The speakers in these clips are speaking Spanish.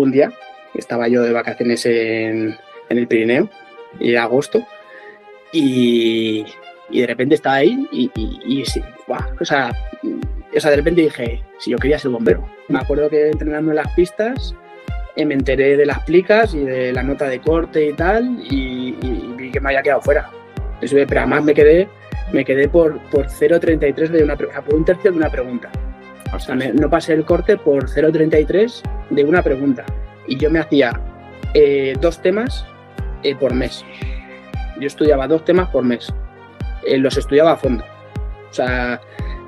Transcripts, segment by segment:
un día, estaba yo de vacaciones en, en el Pirineo, y agosto, y, y de repente estaba ahí y, y, y sí, o, sea, o sea, de repente dije, si yo quería ser bombero. Me acuerdo que entrenando en las pistas eh, me enteré de las plicas y de la nota de corte y tal y, vi que me había quedado fuera. Pero además me quedé, me quedé por, por 0.33 de una, o por un tercio de una pregunta. O sea, me- no pasé el corte por 0.33 de una pregunta. Y yo me hacía eh, dos temas eh, por mes. Yo estudiaba dos temas por mes. Eh, los estudiaba a fondo. O sea,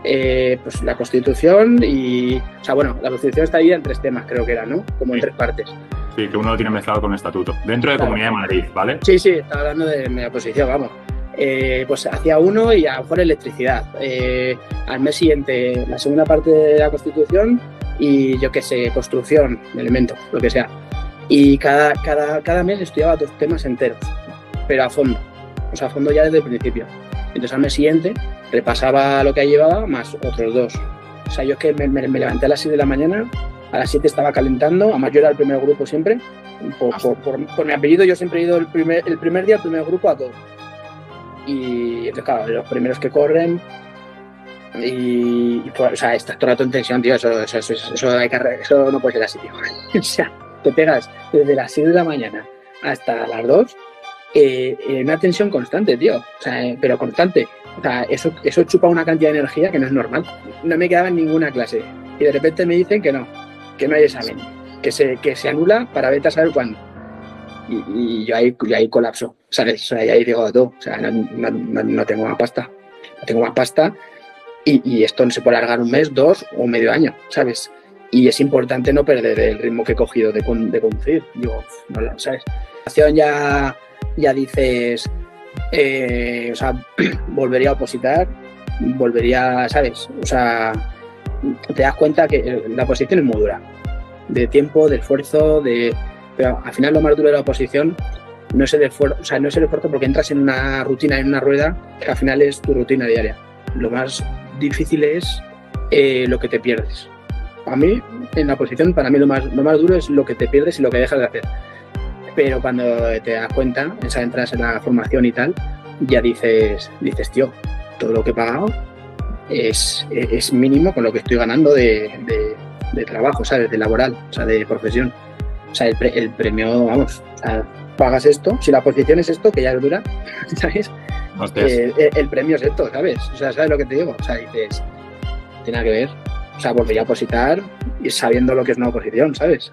eh, pues la Constitución y... O sea, bueno, la Constitución está dividida en tres temas, creo que era, ¿no? Como en tres partes. Sí, que uno lo tiene mezclado con estatuto. Dentro de Claro. Comunidad de Madrid, ¿vale? Sí, sí, estaba hablando de mi oposición, vamos. Eh, pues hacía uno y a lo mejor electricidad. Eh, al mes siguiente, la segunda parte de la Constitución y yo qué sé, construcción, elementos, lo que sea. Y cada, cada, cada mes estudiaba dos temas enteros, pero a fondo. O sea, a fondo ya desde el principio. Entonces al mes siguiente repasaba lo que llevaba más otros dos. O sea, yo es que me, me- me levanté a las 6 de la mañana, a las 7 estaba calentando, además yo era el primer grupo siempre. Por, por- por- por mi apellido yo siempre he ido el primer, el primer día, el primer grupo a todo. Y entonces, claro, los primeros que corren. Y, pues, o sea, estás todo el rato en tensión, tío. Eso, eso, eso, eso hay que eso no puede ser así, tío. o sea, te pegas desde las 6 de la mañana hasta las 2 eh, una tensión constante, tío. O sea, eh, pero constante. O sea, eso, eso chupa una cantidad de energía que no es normal. No me quedaba en ninguna clase. Y de repente me dicen que no, que no hay examen, que se, que se anula para vete a saber cuándo. Y, y yo ahí, yo ahí colapso, ¿sabes? O sea, ahí digo todo. O sea, no, no- no- tengo más pasta. No tengo más pasta. Y, y esto no se puede alargar un mes, dos o medio año, ¿sabes? Y es importante no perder el ritmo que he cogido de, de conducir. Digo, no lo sabes. Ya, ya dices, eh, o sea, volvería a opositar, volvería, ¿sabes? O sea, te das cuenta que la oposición es muy dura. De tiempo, de esfuerzo, de. Pero al final lo más duro de la oposición no es el esfuerzo, o sea, no es el esfuerzo porque entras en una rutina, en una rueda, que al final es tu rutina diaria. Lo más difícil es eh, lo que te pierdes. A mí, en la oposición, para mí lo más, lo más duro es lo que te pierdes y lo que dejas de hacer. Pero cuando te das cuenta, o sea, entras en la formación y tal, ya dices, dices, tío, todo lo que he pagado es, es mínimo con lo que estoy ganando de, de- de trabajo, ¿sabes? De laboral, o sea, de profesión. O sea, el, pre- el premio, vamos, o sea, pagas esto, si la posición es esto, que ya es dura, ¿sabes? Hostias. Eh, eh, el premio es esto, ¿sabes? O sea, ¿sabes lo que te digo? O sea, dices, tiene nada que ver. O sea, volvería a opositar y sabiendo lo que es una oposición, ¿sabes?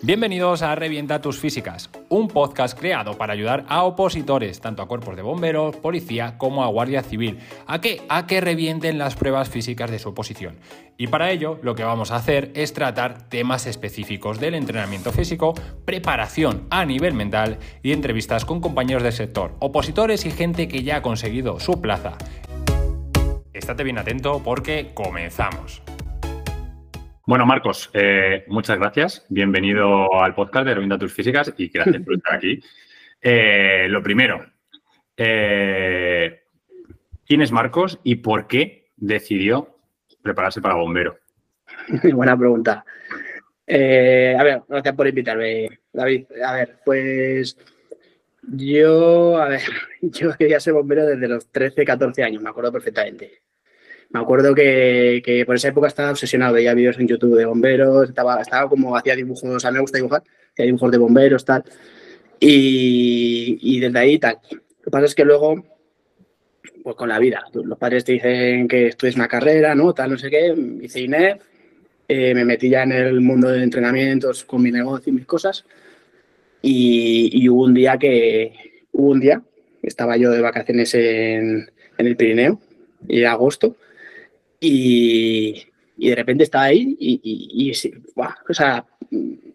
Bienvenidos a Revienta tus Físicas, un podcast creado para ayudar a opositores, tanto a cuerpos de bomberos, policía como a guardia civil, a que, a que revienten las pruebas físicas de su oposición. Y para ello lo que vamos a hacer es tratar temas específicos del entrenamiento físico, preparación a nivel mental y entrevistas con compañeros del sector, opositores y gente que ya ha conseguido su plaza. Estate bien atento porque comenzamos. Bueno, Marcos, eh, muchas gracias. Bienvenido al podcast de Revienta tus Físicas y gracias por estar aquí. Eh, lo primero, eh, ¿quién es Marcos y por qué decidió prepararse para bombero? Buena pregunta. Eh, a ver, gracias por invitarme, David. A ver, pues yo, a ver, yo quería ser bombero desde los 13, 14 años, me acuerdo perfectamente. Me acuerdo que, que por esa época estaba obsesionado, veía vídeos en YouTube de bomberos, estaba, estaba como, hacía dibujos, o sea, me gusta dibujar, hacía dibujos de bomberos, tal. Y, y desde ahí, tal. Lo que pasa es que luego, pues con la vida, los padres te dicen que estudies una carrera, ¿no? Tal, no sé qué, hice INEF, eh, me metí ya en el mundo de entrenamientos con mi negocio y mis cosas. Y, y hubo un día que, hubo un día, estaba yo de vacaciones en, en el Pirineo, y era agosto, y, y de repente estaba ahí y, y- y o, sea,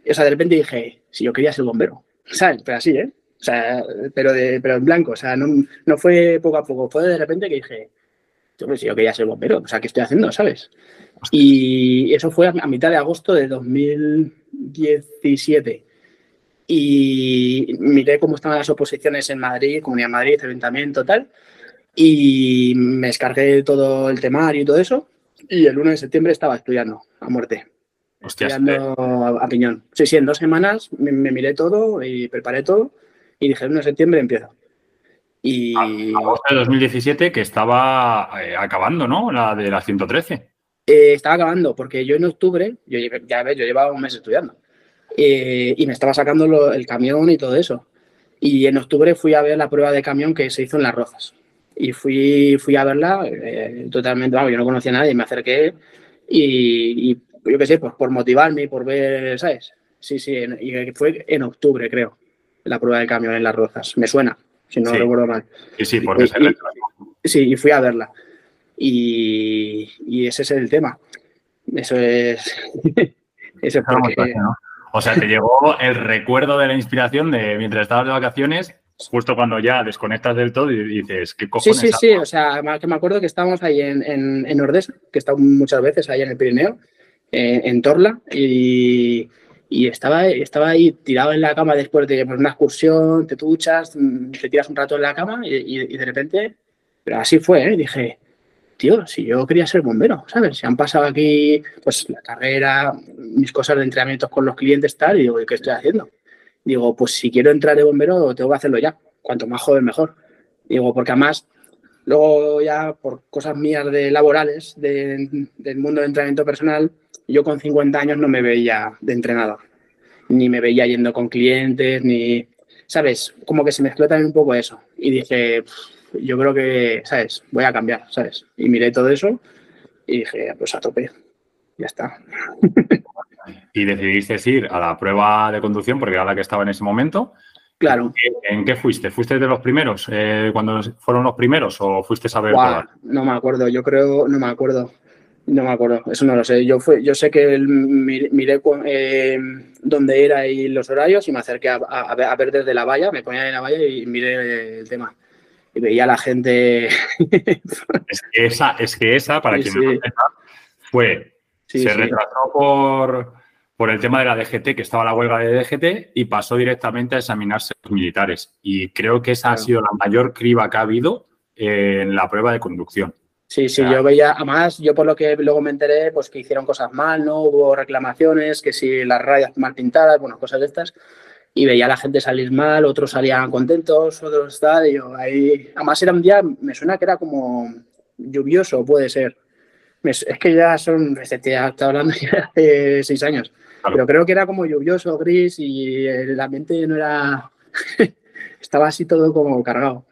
o sea, de repente dije, si yo quería ser bombero, ¿sabes? Pero así, ¿eh? O sea, pero, de, pero en blanco, o sea, no, no fue poco a poco, fue de repente que dije, "Tío, pues si yo quería ser bombero, o sea, ¿qué estoy haciendo, sabes? Y eso fue a a mitad de agosto de 2017. Y miré cómo estaban las oposiciones en Madrid, Comunidad de Madrid, Ayuntamiento, tal. Y me descargué todo el temario y todo eso. Y el 1 de septiembre estaba estudiando a muerte. estudiando a, piñón. Sí, sí, en dos semanas me, miré todo y preparé todo y dije, en septiembre empiezo. Y... Agosto de 2017 que estaba eh, acabando, ¿no? La de la 113. Eh, estaba acabando porque yo en octubre, yo, ya ves, yo llevaba un mes estudiando eh, y me estaba sacando el camión y todo eso. Y en octubre fui a ver la prueba de camión que se hizo en Las Rozas. Y fui, fui a verla totalmente, vamos, yo no conocía a nadie, me acerqué y, y yo qué sé, pues por motivarme y por ver, ¿sabes? Sí, sí, y fue en octubre, creo, la prueba de camión en Las Rozas. Me suena, si no recuerdo mal. Sí, sí, porque y, Sí, y fui a verla. Y, ese es el tema. Eso es. eso es porque... O sea, te llegó el recuerdo de la inspiración de mientras estabas de vacaciones, justo cuando ya desconectas del todo y dices, ¿qué cojones? Sí, sí, sí. O sea, que me acuerdo que estábamos ahí en, en, en Ordesa, que he estado muchas veces ahí en el Pirineo, en Torla y, estaba, estaba ahí tirado en la cama después de una excursión, te duchas, mm, te tiras un rato en la cama y, de repente, pero así fue, ¿eh? dije, tío, si yo quería ser bombero, ¿sabes? Se han pasado aquí, pues la carrera, mis cosas de entrenamientos con los clientes, tal, y digo, ¿qué estoy haciendo? Digo, pues si quiero entrar de bombero, tengo que hacerlo ya, cuanto más joven mejor. Digo, porque además Luego ya por cosas mías de laborales, del mundo del entrenamiento personal, yo con 50 años no me veía de entrenador, ni me veía yendo con clientes, ni, ¿sabes? Como que se mezcló también un poco eso. Y dije, yo creo que, ¿sabes? Voy a cambiar, ¿sabes? Y miré todo eso y dije, pues a tope, ya está. y decidiste ir a la prueba de conducción porque era la que estaba en ese momento Claro. ¿En qué fuiste? ¿Fuiste de los primeros? Eh, ¿Cuando fueron los primeros o fuiste a ver No me acuerdo, yo creo, no me acuerdo. No me acuerdo, eso no lo sé. Yo, fue, yo sé que miré, eh, dónde era y los horarios y me acerqué a, ver desde la valla, me ponía en la valla y miré el tema. Y veía a la gente. es, que esa, es que esa, para quien no fue. se retrasó por por el tema de la DGT, que estaba la huelga de DGT, y pasó directamente a examinarse los militares. Y creo que esa ha sido la mayor criba que ha habido en la prueba de conducción. Sí, sí, yo veía, además, yo por lo que luego me enteré, pues que hicieron cosas mal, ¿no? Hubo reclamaciones, que si las rayas mal pintadas, bueno, cosas de estas, y veía a la gente salir mal, otros salían contentos, otros tal, y yo ahí, además era un día, me suena que era como lluvioso, puede ser. Es que ya son, está hablando ya de seis años. Pero creo que era como lluvioso, gris y el ambiente no era. Estaba así todo como cargado.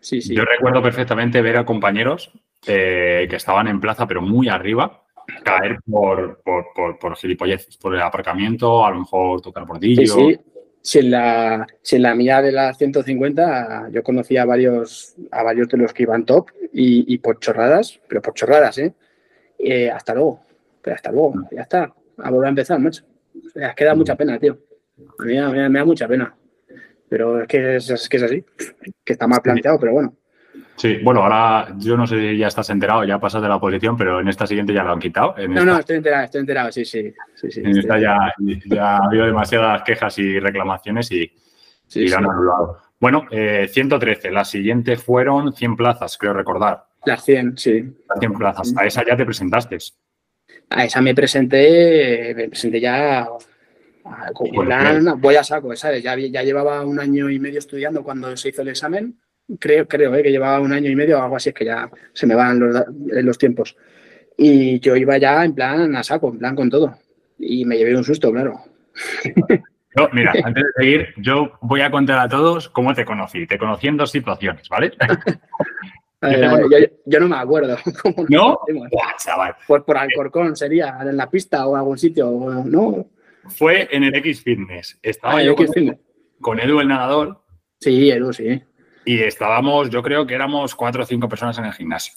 Sí, sí. Yo recuerdo perfectamente ver a compañeros eh, que estaban en plaza, pero muy arriba, caer por, por, por, por gilipolleces, por el aparcamiento, a lo mejor tocar bordillo. Sí, sí. Si en, la, si en la mía de las 150 yo conocía a varios, a varios de los que iban top y, y por chorradas, pero por chorradas, ¿eh? ¿Eh? Hasta luego, pero hasta luego, ya está a volver a empezar, macho. O sea, es que da mucha pena, tío. A mí me, da mucha pena. Pero es que es, que es así, que está mal planteado, pero bueno. Sí, bueno, ahora yo no sé si ya estás enterado, ya pasas de la oposición, pero en esta siguiente ya lo han quitado. no, no, estoy enterado, estoy enterado, sí, sí. sí, en esta ya, ha habido demasiadas quejas y reclamaciones y, lo han anulado. Bueno, 113, eh, las siguientes fueron 100 plazas, creo recordar. Las 100, sí. Las 100 plazas, a esa ya te presentaste a esa me presenté, me presenté ya voy a saco, ¿sabes? Ya, ya llevaba un año y medio estudiando cuando se hizo el examen. Creo, creo ¿eh? que llevaba un año y medio o algo así, es que ya se me van los, los tiempos. Y yo iba ya en plan a saco, en plan con todo. Y me llevé un susto, claro. mira, antes de seguir, yo voy a contar a todos cómo te conocí. Te conocí en dos situaciones, ¿vale? yo, no me acuerdo. ¿No? Por, por Alcorcón sería, en la pista o algún sitio, ¿no? Fue en el X Fitness. Estaba ah, yo con, Edu, el nadador. Sí, Edu, sí. Y estábamos, yo creo que éramos cuatro o cinco personas en el gimnasio.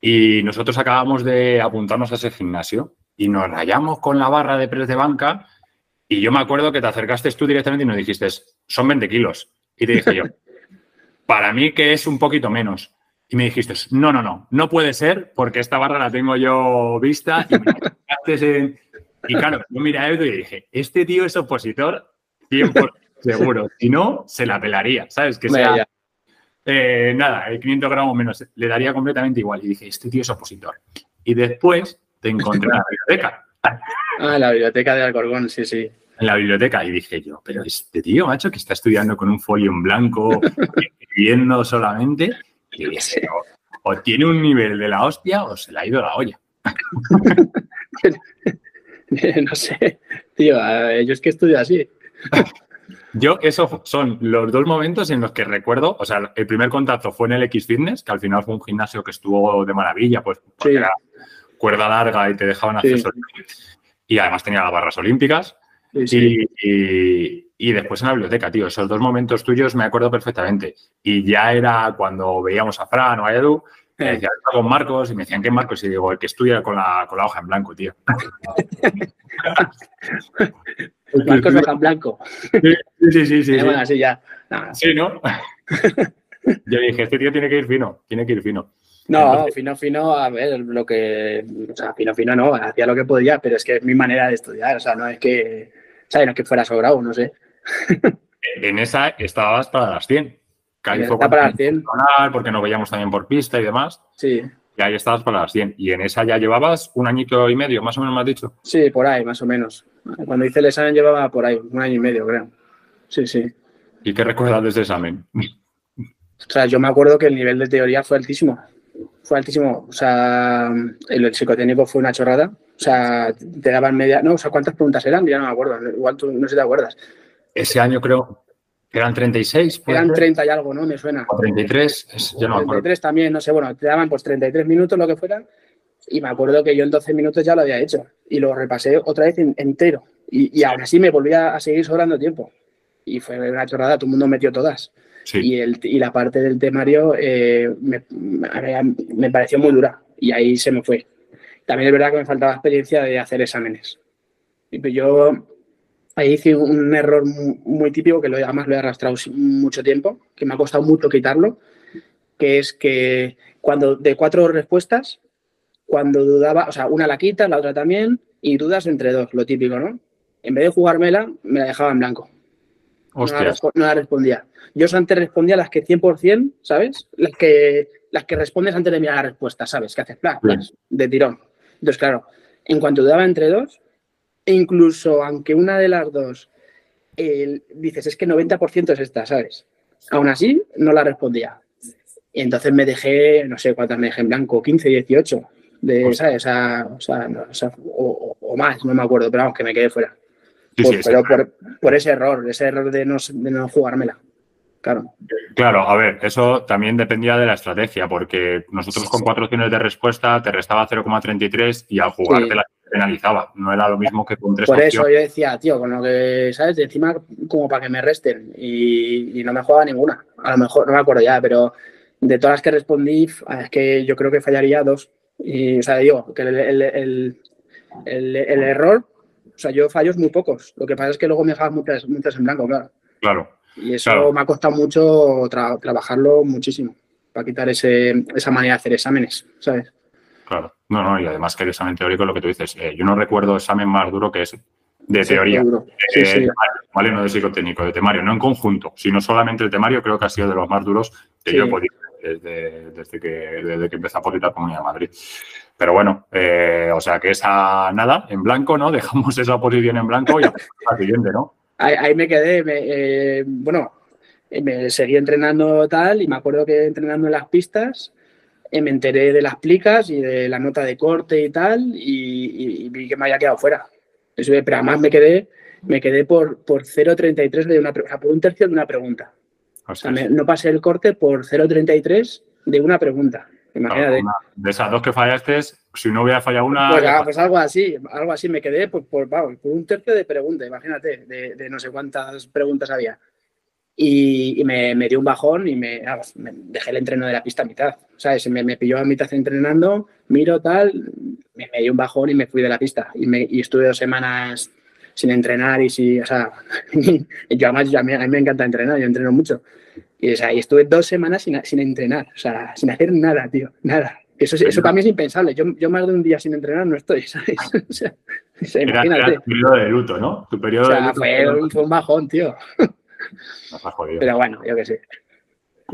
Y nosotros acabamos de apuntarnos a ese gimnasio y nos rayamos con la barra de press de banca. Y yo me acuerdo que te acercaste tú directamente y nos dijiste, son 20 kilos. Y te dije yo, para mí que es un poquito menos. Y me dijiste, no, no, no, no puede ser porque esta barra la tengo yo vista y me Y claro, yo miré a Edu y dije, este tío es opositor 100% seguro. Si no, se la pelaría, ¿sabes? Que sea... Eh, nada, 500 gramos menos, le daría completamente igual. Y dije, este tío es opositor. Y después te encontré en la biblioteca. Ah, la biblioteca de Alcorcón, sí, sí. En la biblioteca. Y dije yo, pero este tío, macho, que está estudiando con un folio en blanco, escribiendo solamente, o, o tiene un nivel de la hostia o se le ha ido la olla. no sé, tío, yo es que estudio así. Yo, esos son los dos momentos en los que recuerdo, o sea, el primer contacto fue en el X Fitness, que al final fue un gimnasio que estuvo de maravilla, pues porque Sí. era cuerda larga y te dejaban Sí. acceso. Y además tenía las barras olímpicas. Sí, sí. Y, y- y después en la biblioteca, tío, esos dos momentos tuyos me acuerdo perfectamente. Y ya era cuando veíamos a Fran o a Edu, me "Está con Marcos, y me decían, ¿qué Marcos? Y digo, el que estudia con la, con la hoja en blanco, tío. Marcos Hoja en Blanco. Sí, sí, sí, sí. Eh, sí. Bueno, así ya. No, Sí, ¿no? Yo dije, este tío tiene que ir fino, tiene que ir fino. No, Entonces- fino, fino, a ver, lo que. O sea, fino, fino no, hacía lo que podía, pero es que es mi manera de estudiar, o sea, no es que. ¿Sabes? No es que fuera sobrado, no sé. En esa estabas para las 100. Que ahí fue Está para las cuando 100. personal, porque nos veíamos también por pista y demás. Sí, Y ahí estabas para las 100. Y en esa ya llevabas un añito y medio, más o menos me has dicho. sí, por ahí, más o menos. Cuando hice el examen llevaba por ahí, un año y medio, creo. Sí, sí. ¿Y qué recuerdas de ese examen? O sea, yo me acuerdo que el nivel de teoría fue altísimo. Fue altísimo. O sea, el, el psicotécnico fue una chorrada. O sea, te daban media. No, o sea, ¿cuántas preguntas eran? Ya no me acuerdo. Igual tú no sé si te acuerdas. Ese año creo que eran 36. ¿puede Eran ser? 30 y algo, ¿no? Me suena. O 33, es- yo no me acuerdo. 33 también, no sé, bueno, te daban pues 33 minutos, lo que fuera, y me acuerdo que yo en 12 minutos ya lo había hecho, y lo repasé otra vez en- entero, y, y aún así me volvía a seguir sobrando tiempo, y fue una chorrada, todo el mundo metió todas, Sí. y, el, y la parte del temario eh, me, me- pareció muy dura, y ahí se me fue. También es verdad que me faltaba experiencia de hacer exámenes. Y pues yo ahí hice un error mu- muy típico que lo, además lo he arrastrado mucho tiempo, que me ha costado mucho quitarlo, que es que cuando de cuatro respuestas, cuando dudaba, o sea, una la quitas, la otra también, y dudas entre dos, lo típico, ¿no? En vez de jugármela, me la dejaba en blanco. No la, no la respondía. Yo antes respondía las que 100%, ¿sabes? Las que, las que respondes antes de mirar la respuesta, ¿sabes? Que haces plan, Bien. de tirón. Entonces, claro, en cuanto dudaba entre dos, e incluso aunque una de las dos dices, es que 90% es esta, ¿sabes? Aún así, no la respondía. Y entonces me dejé, no sé cuántas me dejé en blanco, 15, 18, de, Hostia. ¿sabes? O sea, o, sea, no, o sea, o- o- o más, no me acuerdo, pero vamos, que me quedé fuera. Sí, Por- sí, ese- pero por, por ese error, ese error de no, de no jugármela. Claro. Claro, a ver, eso también dependía de la estrategia, porque nosotros con cuatro opciones de respuesta te restaba 0,33 y al jugarte Sí. la penalizaba. No era lo mismo que con tres Por eso opciones. yo decía, tío, con lo que, ¿sabes? De encima, como para que me resten. Y, y no me jugaba ninguna. A lo mejor, no me acuerdo ya, pero de todas las que respondí, es que yo creo que fallaría dos. Y, o sea, digo, que el, el- el- el- el error, o sea, yo fallos muy pocos. Lo que pasa es que luego me dejaban muchas, muchas en blanco, claro. Claro, Y eso Claro. me ha costado mucho tra- trabajarlo muchísimo para quitar ese, esa manera de hacer exámenes, ¿sabes? Claro. No, no, y además que el examen teórico es lo que tú dices. eh, yo no recuerdo examen más duro que ese, de Sí, teoría. eh, Sí, sí. temario, ¿vale? No de psicotécnico, de temario, no en conjunto, sino solamente el temario, creo que ha sido de los más duros que yo he podido desde, desde, que, desde que empecé a la Comunidad de Madrid. Pero bueno, eh, o sea que esa nada, en blanco, ¿no? Dejamos esa posición en blanco y a la siguiente, ¿no? Ahí, ahí me quedé, me, eh, bueno, me seguí entrenando tal y me acuerdo que entrenando en las pistas me enteré de las plicas y de la nota de corte y tal y, y- y vi que me había quedado fuera. Eso, pero además me quedé, me quedé por, por 0,33 de una, o sea, por un tercio de una pregunta. O sea, me- no pasé el corte por 0,33 de una pregunta. Imagínate. una- de esas dos que fallaste, si no hubiera fallado una. Pues, ah, pues algo así, algo así me quedé por, por, vamos, por un tercio de pregunta, imagínate, de, de no sé cuántas preguntas había. Y, y me, me dio un bajón y me, ah, me dejé el entreno de la pista a mitad. ¿Sabes? Me, me pilló a mitad entrenando, miro tal, me, me dio un bajón y me fui de la pista. Y, me, y estuve dos semanas sin entrenar y sí, o sea, yo además yo a, mí, a mí me encanta entrenar, yo entreno mucho. Y, o sea, y estuve dos semanas sin, sin entrenar, o sea, sin hacer nada, tío, nada. Eso, es- eso para mí es impensable. Yo, yo más de un día sin entrenar no estoy, ¿sabes? O sea, o Era, era tu periodo de luto, ¿no? Tu O periodo de sea, luto. fue, un- fue un bajón, tío. Pero bueno, yo qué sé.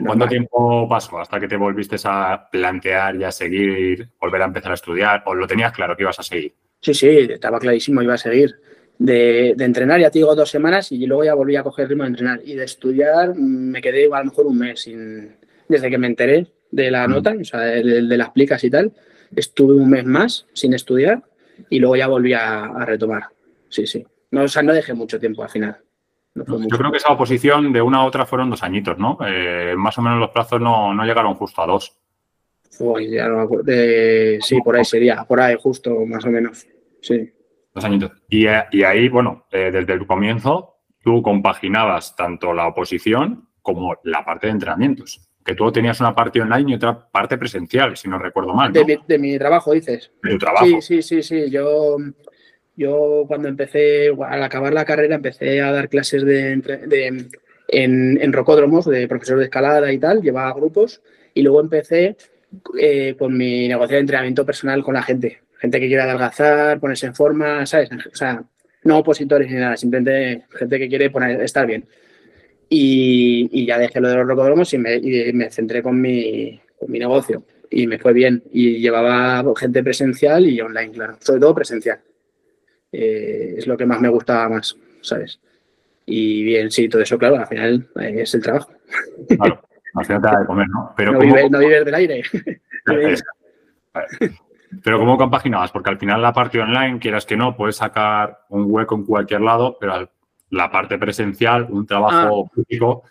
¿Cuánto tiempo pasó hasta que te volviste a plantear y a seguir, volver a empezar a estudiar? ¿O lo tenías claro que ibas a seguir? Sí, sí, estaba clarísimo, iba a seguir. De, entrenar, ya te digo, dos semanas y luego ya volví a coger ritmo de entrenar. Y de estudiar me quedé a lo mejor un mes sin, desde que me enteré de la nota, o sea, de, las plicas y tal. Estuve un mes más sin estudiar y luego ya volví a, retomar. Sí, sí. No, o sea, no dejé mucho tiempo al final. Yo creo que esa oposición de una a otra fueron dos añitos, ¿no? Eh, más o menos los plazos no, no llegaron justo a dos. Uy, ya no sí, por ahí sería, por ahí justo, más o menos. Sí. Dos añitos. Y, ahí, bueno, eh, desde el comienzo, tú compaginabas tanto la oposición como la parte de entrenamientos. Que tú tenías una parte online y otra parte presencial, si no recuerdo mal. De, mi, trabajo, dices. De tu trabajo. Sí, sí, sí, sí. Yo, yo cuando empecé, al acabar la carrera, empecé a dar clases de, en, en rocódromos de profesor de escalada y tal, llevaba grupos y luego empecé eh, con mi negocio de entrenamiento personal con la gente. Gente que quiere adelgazar, ponerse en forma, ¿sabes? O sea, no opositores ni nada, simplemente gente que quiere poner, estar bien. Y, ya dejé lo de los rocodromos y me, centré con mi, con mi negocio. Y me fue bien. Y llevaba gente presencial y online, claro. Sobre todo presencial. Eh, es lo que más me gustaba más, ¿sabes? Y bien, sí, todo eso, claro, al final eh, es el trabajo. Claro. Al final te da de comer, ¿no? Pero no, vives, del aire. pero ¿cómo compaginabas? Porque al final la parte online, quieras que no, puedes sacar un hueco en cualquier lado, pero la parte presencial, un trabajo ah. físico,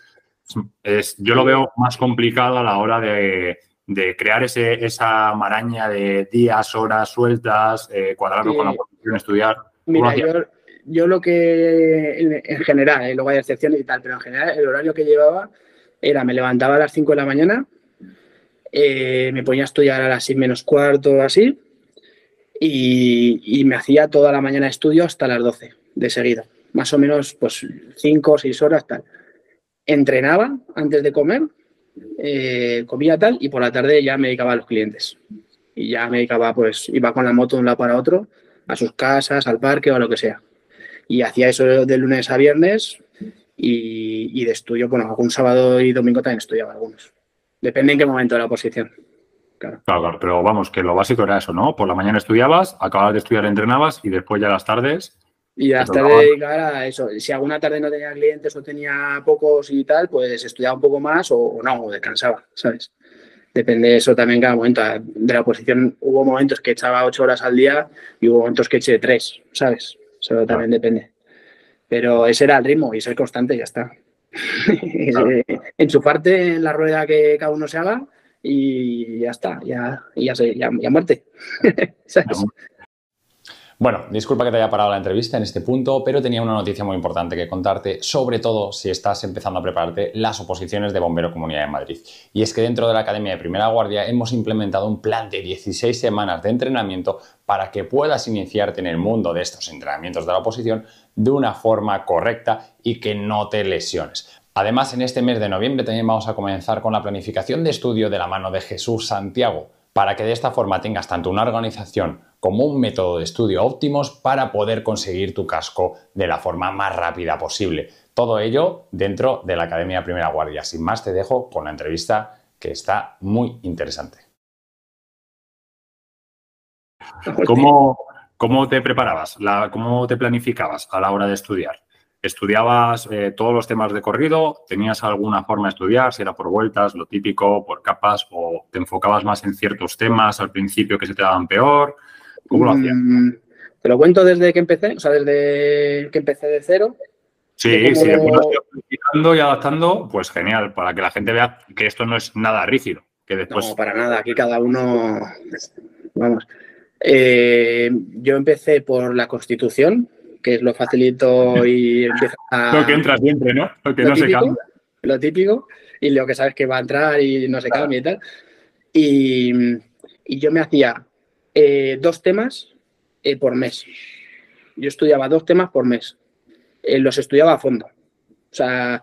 es, yo lo veo más complicado a la hora de, crear ese, esa maraña de días, horas sueltas, eh, cuadrarlo con la posición, estudiar. Mira, yo, lo que en, general, eh, luego hay excepciones y tal, pero en general el horario que llevaba era, me levantaba a las 5 de la mañana, eh, me ponía a estudiar a las 6 menos cuarto, así, y, me hacía toda la mañana estudio hasta las 12 de seguida, más o menos pues 5 o 6 horas tal. Entrenaba antes de comer, eh, comía tal, y por la tarde ya me dedicaba a los clientes. Y ya me dedicaba, pues iba con la moto de un lado para otro, a sus casas, al parque o a lo que sea. Y hacía eso de lunes a viernes, y, de estudio, bueno, algún sábado y domingo también estudiaba algunos. Depende en qué momento de la oposición. Claro. claro. pero vamos, que lo básico era eso, ¿no? Por la mañana estudiabas, acababas de estudiar, entrenabas y después ya las tardes. Y hasta dedicar a eso. Si alguna tarde no tenía clientes o tenía pocos y tal, pues estudiaba un poco más o, no, o descansaba, ¿sabes? Depende de eso también cada momento. De la oposición hubo momentos que echaba ocho horas al día y hubo momentos que eché tres, ¿sabes? Eso también depende. Pero ese era el ritmo y ser constante ya está. en su parte, en la rueda que cada uno se haga y ya está, ya, ya, ya, ya muerte. Bueno, disculpa que te haya parado la entrevista en este punto, pero tenía una noticia muy importante que contarte, sobre todo si estás empezando a prepararte las oposiciones de Bombero Comunidad de Madrid. Y es que dentro de la Academia de Primera Guardia hemos implementado un plan de 16 semanas de entrenamiento para que puedas iniciarte en el mundo de estos entrenamientos de la oposición de una forma correcta y que no te lesiones. Además, en este mes de noviembre también vamos a comenzar con la planificación de estudio de la mano de Jesús Santiago, para que de esta forma tengas tanto una organización como un método de estudio óptimos para poder conseguir tu casco de la forma más rápida posible. Todo ello dentro de la Academia Primera Guardia. Sin más, te dejo con la entrevista que está muy interesante. ¿Cómo, cómo te preparabas? ¿Cómo te planificabas a la hora de estudiar? ¿Estudiabas eh, todos los temas de corrido? ¿Tenías alguna forma de estudiar? Si era por vueltas, lo típico, por capas, o te enfocabas más en ciertos temas al principio que se te daban peor? ¿Cómo lo hacías? Mm, te lo cuento desde que empecé, o sea, desde que empecé de cero. Sí, sí, y adaptando, pues genial, para que la gente vea que esto no es nada rígido. Que después... No, para nada, aquí cada uno, vamos. Eh, yo empecé por la Constitución, que es lo facilito y empieza a... Lo que entra siempre, ¿no? Lo que no se cambia. Lo típico, y lo que sabes que va a entrar y no se cambia y tal. Y, yo me hacía eh, dos temas eh, por mes. Yo estudiaba dos temas por mes. Eh, los estudiaba a fondo. O sea,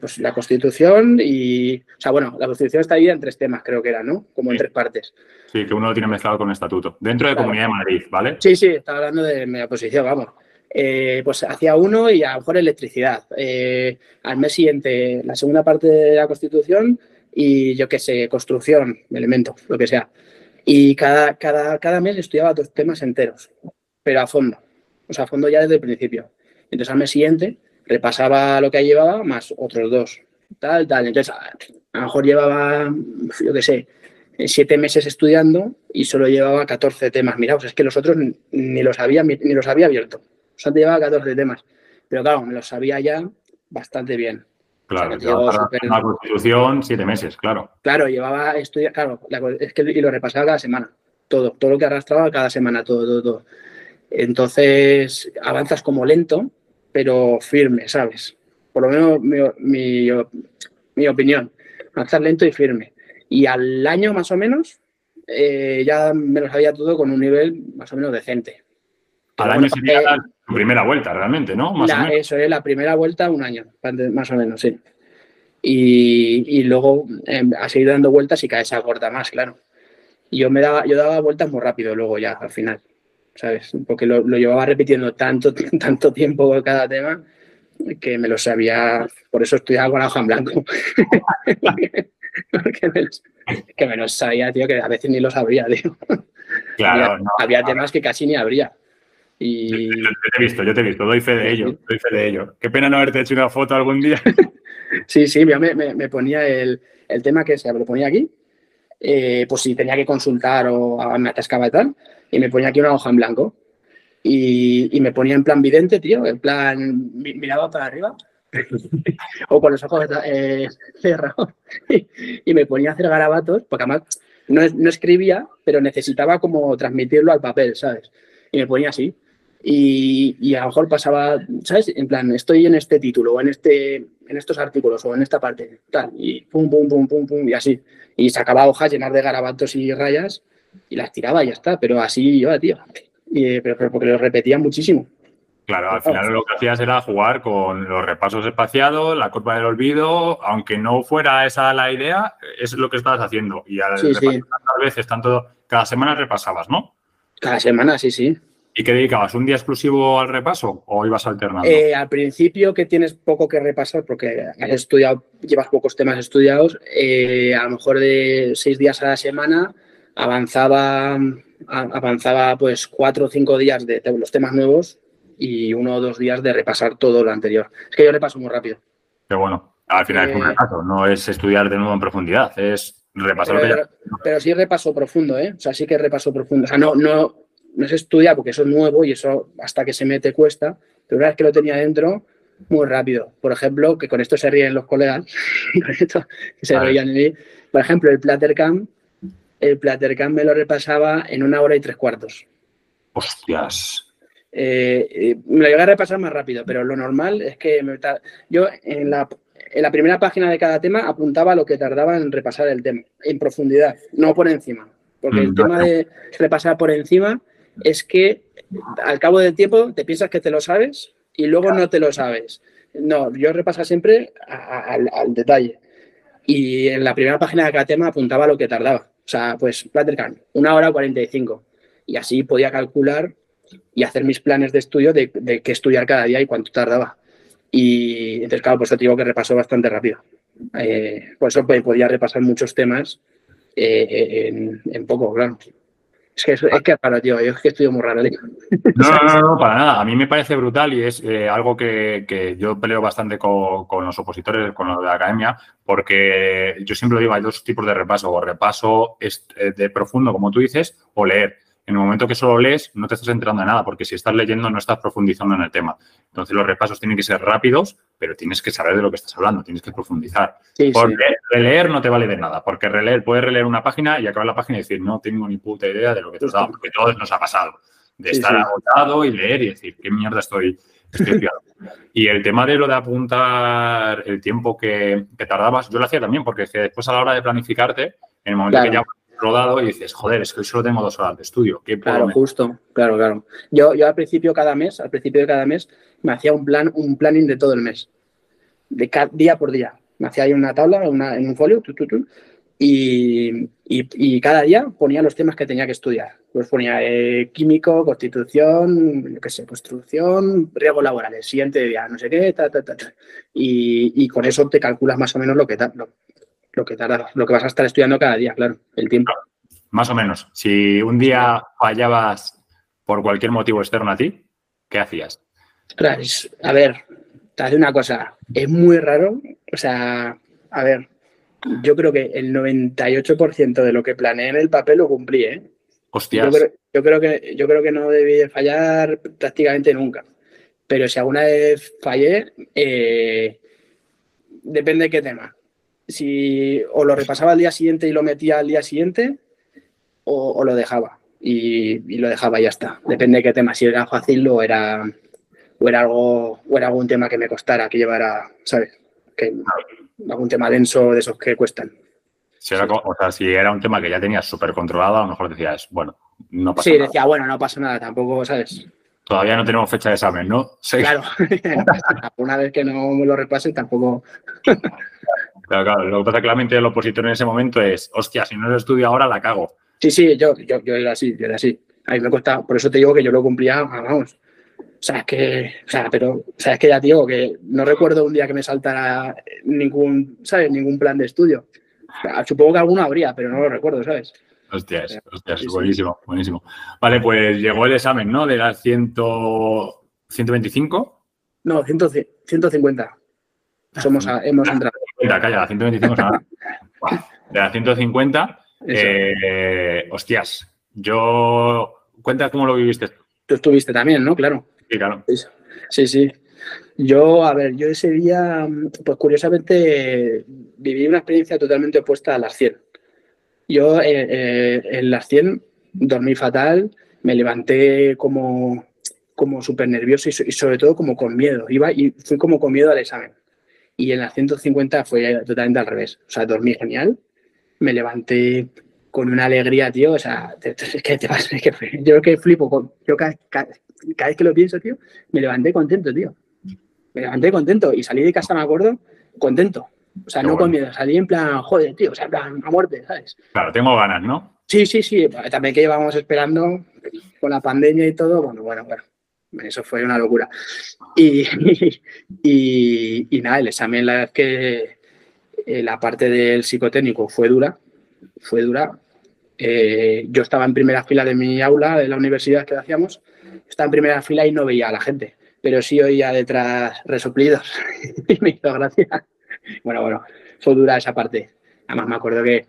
pues la Constitución y... O sea, bueno, la Constitución está dividida en tres temas, creo que era, ¿no? Como en tres partes. Sí, que uno lo tiene mezclado con el estatuto. Dentro de Comunidad de Madrid, ¿vale? Sí, sí, estaba hablando de mi posición, vamos. Eh, pues hacía uno y a lo mejor electricidad. Eh, al mes siguiente, la segunda parte de la Constitución y yo qué sé, construcción, elementos, lo que sea. Y cada, cada, cada mes estudiaba dos temas enteros, pero a fondo. O sea, a fondo ya desde el principio. Entonces al mes siguiente repasaba lo que llevaba más otros dos. Tal, tal. Entonces a lo mejor llevaba, yo qué sé, siete meses estudiando y solo llevaba 14 temas. Mira, es que los otros ni los había, ni los había abierto. O sea, llevaba 14 temas. Pero claro, me los sabía ya bastante bien. Claro, la constitución siete meses, claro. Claro, llevaba estudiar, claro, es que y lo repasaba cada semana, todo, todo lo que arrastraba cada semana, todo, todo, todo. Entonces avanzas como lento, pero firme, ¿sabes? Por lo menos mi, mi, opinión, avanzar lento y firme. Y al año más o menos eh, ya me lo sabía todo con un nivel más o menos decente. Al año sería la primera vuelta, realmente, ¿no? Eso es, la primera vuelta, un año, más o menos, sí. Y, luego em, a seguir dando vueltas y cada vez se acorta más, claro. Y yo me daba, yo daba vueltas muy rápido luego ya, al final, ¿sabes? Porque lo, llevaba repitiendo tanto, tanto tiempo cada tema que me lo sabía, por eso estudiaba con hoja en blanco. Porque me que me lo sabía, tío, que a veces ni lo sabría, tío. Claro, había temas que casi ni habría. Y... Yo, te he visto, yo te he visto, doy fe de ello, doy fe de ello. Qué pena no haberte hecho una foto algún día. sí, sí, me, me, ponía el, el, tema que se lo ponía aquí, eh, pues si tenía que consultar o me atascaba y tal, y me ponía aquí una hoja en blanco. Y, y me ponía en plan vidente, tío, en plan miraba para arriba o con los ojos eh, cerrados y, me ponía a hacer garabatos, porque además no, no, escribía, pero necesitaba como transmitirlo al papel, ¿sabes? Y me ponía así. Y, a lo mejor pasaba, ¿sabes? En plan, estoy en este título o en, este, en estos artículos o en esta parte, tal, y pum, pum, pum, pum, pum, y así. Y sacaba hojas llenas de garabatos y rayas y las tiraba y ya está, pero así iba, tío. Y, pero, porque lo repetía muchísimo. Claro, al final lo que hacías era jugar con los repasos espaciados, la curva del olvido, aunque no fuera esa la idea, es lo que estabas haciendo. Y a sí, sí. veces, tanto, cada semana repasabas, ¿no? Cada semana, sí, sí. ¿Y qué dedicabas? ¿Un día exclusivo al repaso o ibas alternando? Eh, al principio que tienes poco que repasar porque has estudiado, llevas pocos temas estudiados, eh, a lo mejor de seis días a la semana avanzaba, avanzaba pues cuatro o cinco días de, los temas nuevos y uno o dos días de repasar todo lo anterior. Es que yo repaso muy rápido. Qué bueno. Al final es un eh, repaso, no es estudiar de nuevo en profundidad, es repasar. Pero, pero, sí repaso profundo, ¿eh? O sea, sí que repaso profundo. O sea, no, no, no es estudiar porque eso es nuevo y eso hasta que se mete cuesta, pero una vez que lo tenía dentro, muy rápido. Por ejemplo, que con esto se ríen los colegas, se rían mí. Por ejemplo, el Plattercam, el Plattercam me lo repasaba en una hora y tres cuartos. Hostias. Eh, eh, me lo llegué a repasar más rápido, pero lo normal es que yo en la, en la primera página de cada tema apuntaba lo que tardaba en repasar el tema, en profundidad, no por encima. Porque el mm, tema de repasar por encima es que al cabo del tiempo te piensas que te lo sabes y luego no te lo sabes. No, yo repasa siempre al, detalle. Y en la primera página de cada tema apuntaba lo que tardaba. O sea, pues Plattercan, una hora 45. Y así podía calcular y hacer mis planes de estudio de, qué estudiar cada día y cuánto tardaba. Y entonces, claro, pues te digo que repasó bastante rápido. Eh, por eso podía repasar muchos temas eh, en, en, poco, claro. Es que es, que para tío, yo es que estudio muy raro. No, no, no, para nada. A mí me parece brutal y es eh, algo que, yo peleo bastante con, los opositores, con los de la academia, porque yo siempre lo digo, hay dos tipos de repaso, o repaso eh, de profundo, como tú dices, o leer. En el momento que solo lees, no te estás enterando de nada, porque si estás leyendo, no estás profundizando en el tema. Entonces, los repasos tienen que ser rápidos, pero tienes que saber de lo que estás hablando, tienes que profundizar. releer no te vale de nada, porque releer, puedes releer una página y acabar la página y decir, no tengo ni puta idea de lo que te has dado, porque todo nos ha pasado. De estar agotado y leer y decir, ¿qué mierda estoy, estoy Y el tema de lo de apuntar el tiempo que, tardabas, yo lo hacía también, porque después a la hora de planificarte, en el momento que ya rodado y dices, joder, es que hoy solo tengo dos horas de estudio. claro, justo, claro, claro. Yo, yo al principio cada mes, al principio de cada mes, me hacía un plan, un planning de todo el mes, de cada, día por día. Me hacía ahí una tabla, en un folio, y, y, cada día ponía los temas que tenía que estudiar. Pues ponía eh, químico, constitución, yo qué sé, construcción, riesgos laborales, siguiente día, no sé qué, ta, ta, ta, Y, y, con eso te calculas más o menos lo que, lo, lo que tardas, lo que vas a estar estudiando cada día, claro, el tiempo. más o menos. Si un día fallabas por cualquier motivo externo a ti, ¿qué hacías? a ver, te hace una cosa, es muy raro, o sea, a ver, yo creo que el 98% de lo que planeé en el papel lo cumplí, ¿eh? Hostias. Yo creo, que, yo creo que no debí fallar prácticamente nunca. Pero si alguna vez fallé, eh, depende de qué tema. Si o lo repasaba al día siguiente y lo metía al día siguiente, o, lo dejaba. Y, lo dejaba y ya está. Depende de qué tema. Si era fácil o era, o era algo, o era algún tema que me costara que llevara, ¿sabes? Que, algún tema denso de esos que cuestan. Si era, o sea, si era un tema que ya tenías súper controlado, a lo mejor decías, bueno, no pasa nada. Sí, decía, bueno, no pasa nada, tampoco, ¿sabes? Todavía no tenemos fecha de examen, ¿no? Sí. Claro, una vez que no me lo repase, tampoco. claro, claro. Lo que pasa es que la mente del opositor en ese momento es, hostia, si no lo estudio ahora, la cago. Sí, sí, yo, yo, yo era así, yo era así. A mí me cuesta, por eso te digo que yo lo cumplía, vamos, o sea, es que, o sea, pero, o sea, es que ya digo que no recuerdo un día que me saltara ningún, ¿sabes? Ningún plan de estudio. supongo que alguno habría, pero no lo recuerdo, ¿sabes? Hostias, hostias, buenísimo, buenísimo. Vale, pues llegó el examen, ¿no? De las 100, 125. No, 150. Somos hemos entrado. Calla, 125 De las 150. Eh, hostias, yo. Cuenta cómo lo viviste. Tú estuviste también, ¿no? Claro. Sí, claro. Sí, sí. Yo, a ver, yo ese día, pues curiosamente, viví una experiencia totalmente opuesta a las 100. Yo eh, eh, en las 100 dormí fatal, me levanté como, como súper nervioso y, sobre todo como con miedo. Iba y fui como con miedo al examen. Y en las 150 fue totalmente al revés. O sea, dormí genial, me levanté con una alegría, tío. O sea, es que, te es que yo que flipo. yo cada, vez que lo pienso, tío, me levanté contento, tío. Me levanté contento y salí de casa, me acuerdo, contento. O sea, no con miedo, salí en plan, joder, tío, o sea, en plan, a muerte, ¿sabes? Claro, tengo ganas, ¿no? Sí, sí, sí. También que llevábamos esperando con la pandemia y todo, bueno, bueno, bueno. Eso fue una locura. Y, y, nada, el examen, la verdad que eh, la parte del psicotécnico fue dura, fue dura. Eh, yo estaba en primera fila de mi aula, de la universidad que hacíamos, estaba en primera fila y no veía a la gente, pero sí oía detrás resoplidos y me hizo gracia. Bueno, bueno, fue dura esa parte. Además me acuerdo que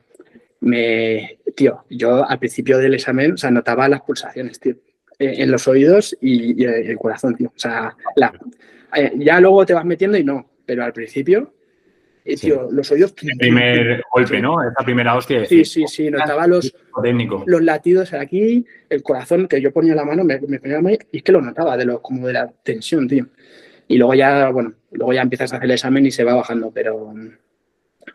me, tío, yo al principio del examen, o sea, notaba las pulsaciones, tío, en los oídos y, el corazón, tío. O sea, eh, ya luego te vas metiendo y no, pero al principio los oídos. El primer golpe, ¿no? Esa primera hostia. Sí, sí, sí. Notaba los, los latidos aquí, el corazón que yo ponía la mano, me, ponía la y es que lo notaba, de lo, como de la tensión, tío. Y luego ya, bueno, luego ya empiezas a hacer el examen y se va bajando, pero un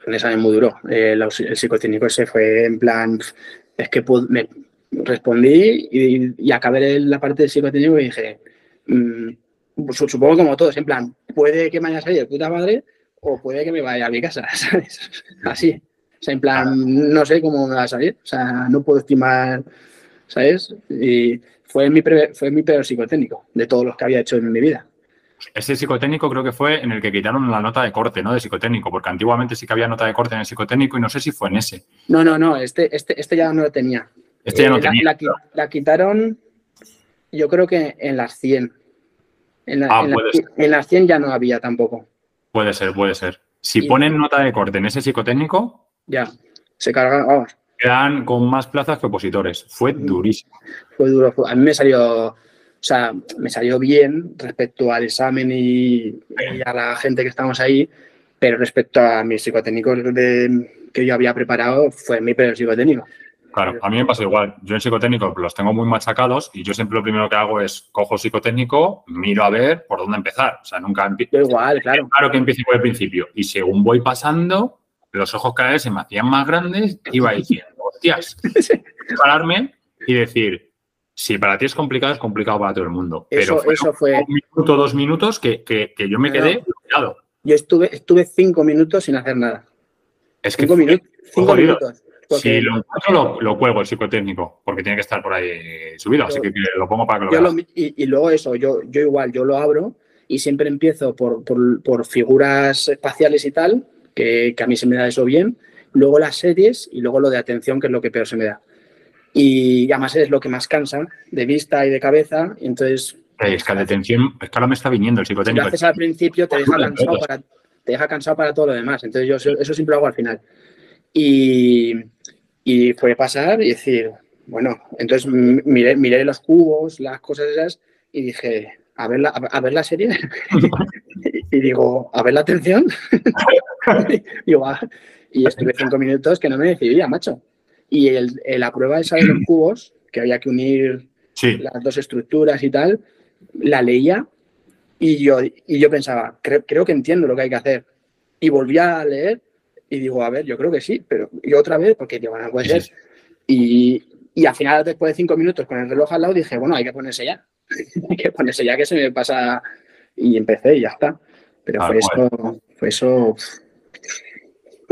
examen muy duro. Eh, el psicotécnico ese fue en plan, es que me respondí y, acabé la parte del psicotécnico y dije, mm, supongo como todos, en plan, puede que me haya salido de puta madre, o puede que me vaya a mi casa, ¿sabes? Así. O sea, en plan, no sé cómo me va a salir. O sea, no puedo estimar, ¿sabes? Y fue mi, fue mi peor psicotécnico de todos los que había hecho en mi vida. Ese psicotécnico creo que fue en el que quitaron la nota de corte, ¿no? De psicotécnico, porque antiguamente sí que había nota de corte en el psicotécnico y no sé si fue en ese. No, no, no, este, este, este ya no lo tenía. Este ya no eh, tenía. La, quitaron, yo creo que en las 100. En, ah, en las 100 ya no había tampoco. Puede ser, puede ser. Si ponen nota de corte en ese psicotécnico. Ya, se cargan, vamos. Quedan con más plazas que opositores. Fue mm. durísimo. Fue duro. A mí me salió, o sea, me salió bien respecto al examen y, a la gente que estamos ahí, pero respecto a mis psicotécnicos que yo había preparado, fue mi peor psicotécnico. Claro, a mí me pasa igual. Yo en psicotécnico los tengo muy machacados y yo siempre lo primero que hago es cojo psicotécnico, miro a ver por dónde empezar. O sea, nunca empiezo. Igual, claro. Claro que empiezo por el principio. Y según voy pasando, los ojos cada vez se me hacían más grandes y iba diciendo, hostias, pararme y decir, si para ti es complicado, es complicado para todo el mundo. Eso, Pero eso fue. Un minuto, dos minutos que, que, yo me quedé bloqueado. Yo estuve, estuve cinco minutos sin hacer nada. Es que cinco, minutos, cinco minutos. Si lo encuentro, lo, cuelgo el psicotécnico, porque tiene que estar por ahí subido, así que lo pongo para que lo veas. y, luego eso, yo, yo igual, yo lo abro y siempre empiezo por, por, figuras espaciales y tal, que, a mí se me da eso bien, luego las series y luego lo de atención, que es lo que peor se me da. y además es lo que más cansa de vista y de cabeza. Y entonces. Es que la detención, es que ahora me está viniendo el psicotécnico. Si lo haces al principio, te deja cansado para, te deja cansado para todo lo demás. Entonces, yo eso siempre lo hago al final. Y, y fue pasar y decir, bueno, entonces miré, miré los cubos, las cosas esas, y dije, a ver la, a ver la serie. y digo, a ver la atención. Ah", y estuve cinco minutos que no me decidía, macho. Y el, la prueba esa de los cubos, que había que unir las dos estructuras y tal, la leía y yo, y yo pensaba, creo, creo que entiendo lo que hay que hacer. Y volví a leer y digo, a ver, yo creo que sí, pero y otra vez, porque digo, no puede ser. Y, y al final, después de cinco minutos con el reloj al lado, dije, bueno, hay que ponerse ya. hay que ponerse ya que se me pasa. Y empecé y ya está. Pero ah, fue, eso, fue eso.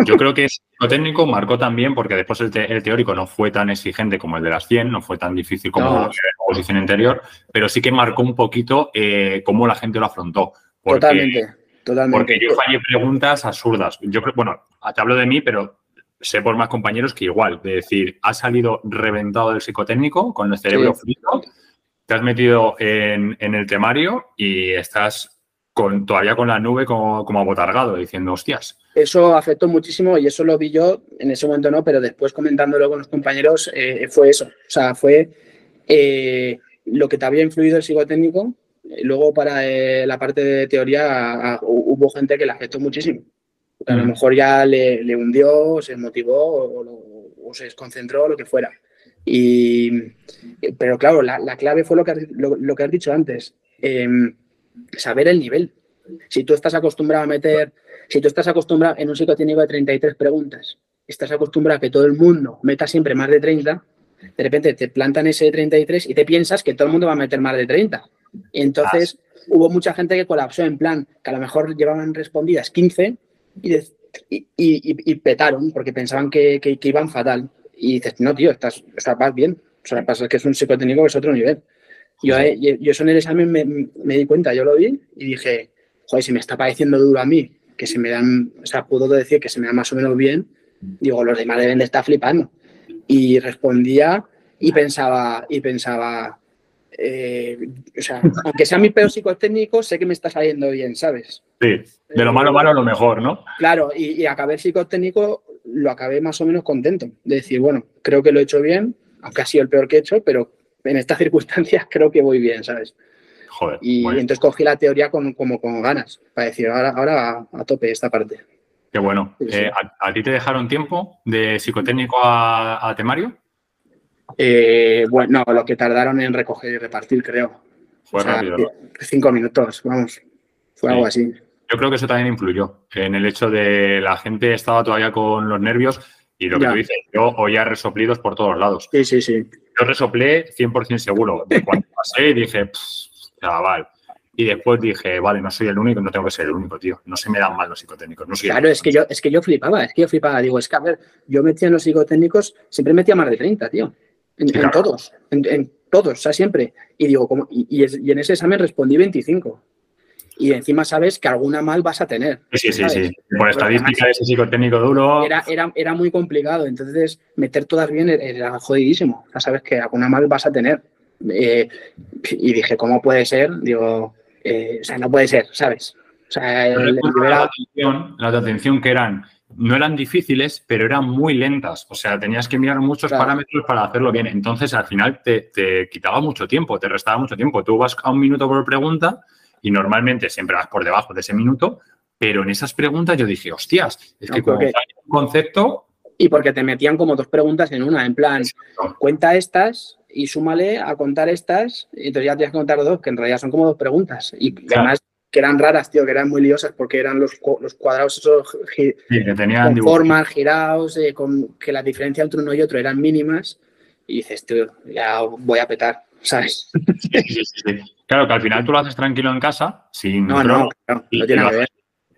Yo creo que lo técnico marcó también porque después el, teórico no fue tan exigente como el de las 100, no fue tan difícil como la posición anterior, pero sí que marcó un poquito eh, cómo la gente lo afrontó. totalmente, totalmente. Porque yo fallé preguntas absurdas. Yo creo, bueno, te hablo de mí, pero sé por más compañeros que igual, de decir, has salido reventado del psicotécnico con el cerebro frito, te has metido en, el temario y estás con, todavía con la nube como, como abotargado, diciendo, hostias. Eso afectó muchísimo y eso lo vi yo, en ese momento no, pero después comentándolo con los compañeros, eh, fue eso. O sea, fue eh, lo que te había influido el psicotécnico. Luego, para eh, la parte de teoría, hubo gente que le afectó muchísimo. A lo mejor ya le, hundió, se motivó o, se desconcentró, lo que fuera. Y, pero claro, la, clave fue lo que, lo, que has dicho antes, em, saber el nivel. Si tú estás acostumbrado a meter, si tú estás acostumbrado en un psicotécnico de 33 preguntas, estás acostumbrado a que todo el mundo meta siempre más de 30, de repente te plantan ese 33 y te piensas que todo el mundo va a meter más de 30. Y entonces hubo mucha gente que colapsó en plan, que a lo mejor llevaban respondidas 15 y, y, petaron porque pensaban que, que, iban fatal. Y dices, no, tío, estás, estás bien. O sea, pasa que es un psicotécnico que es otro nivel. Yo, eh, yo eso en el examen me, me, di cuenta, yo lo vi y dije, joder, si me está pareciendo duro a mí, que se me dan, o sea, puedo decir que se me da más o menos bien, digo, los demás deben de estar flipando. Y respondía y pensaba, y pensaba, eh, o sea, aunque sea mi peor psicotécnico, sé que me está saliendo bien, ¿sabes? Sí, de lo malo, malo, lo mejor, ¿no? Claro, y, acabé el psicotécnico, lo acabé más o menos contento, de decir, bueno, creo que lo he hecho bien, aunque ha sido el peor que he hecho, pero en estas circunstancias creo que voy bien, ¿sabes? Joder, y, entonces cogí la teoría con, como con ganas, para decir, ahora, ahora a, tope esta parte. Qué bueno. Eh, ¿a, ti te dejaron tiempo de psicotécnico a temario? Eh, bueno, lo que tardaron en recoger y repartir, creo. Fue rápido. Cinco minutos, vamos. Fue algo así. Yo creo que eso también influyó en el hecho de la gente estaba todavía con los nervios y lo que tú dices, yo oía resoplidos por todos lados. Sí, sí, sí. Yo resoplé 100% seguro. De cuando pasé dije, chaval. Y después dije, vale, no soy el único, no tengo que ser el único, tío. No se me dan mal los psicotécnicos. claro, es que, yo, es que yo flipaba, es que yo flipaba. Digo, es que a ver, yo metía en los psicotécnicos, siempre metía más de 30, tío. En, todos, en, todos, o sea, siempre. Y digo, ¿cómo? Y, en ese examen respondí 25. Y encima sabes que alguna mal vas a tener. Sí, sí, sí. Por estadística, ese psicotécnico duro. Era, era, era, muy complicado. Entonces, meter todas bien era jodidísimo. Ya sabes que alguna mal vas a tener. Eh, y dije, ¿cómo puede ser? Digo, eh, o sea, no puede ser, ¿sabes? O sea, el, la, atención, la atención que eran no eran difíciles, pero eran muy lentas. O sea, tenías que mirar muchos parámetros para hacerlo bien. Entonces, al final te, quitaba mucho tiempo, te restaba mucho tiempo. Tú vas a un minuto por pregunta y normalmente siempre vas por debajo de ese minuto, pero en esas preguntas yo dije, hostias, es que como un concepto... Y porque te metían como dos preguntas en una, en plan, cuenta estas y súmale a contar estas, y entonces ya tienes que contar dos, que en realidad son como dos preguntas. Y además que eran raras, tío, que eran muy liosas porque eran los, los cuadrados esos que tenían con formas girados, eh, con que la diferencia entre uno y otro eran mínimas. Y dices, tío, ya voy a petar, ¿sabes? claro, que al final tú lo haces tranquilo en casa, sin. No, no, no, no tiene que ver.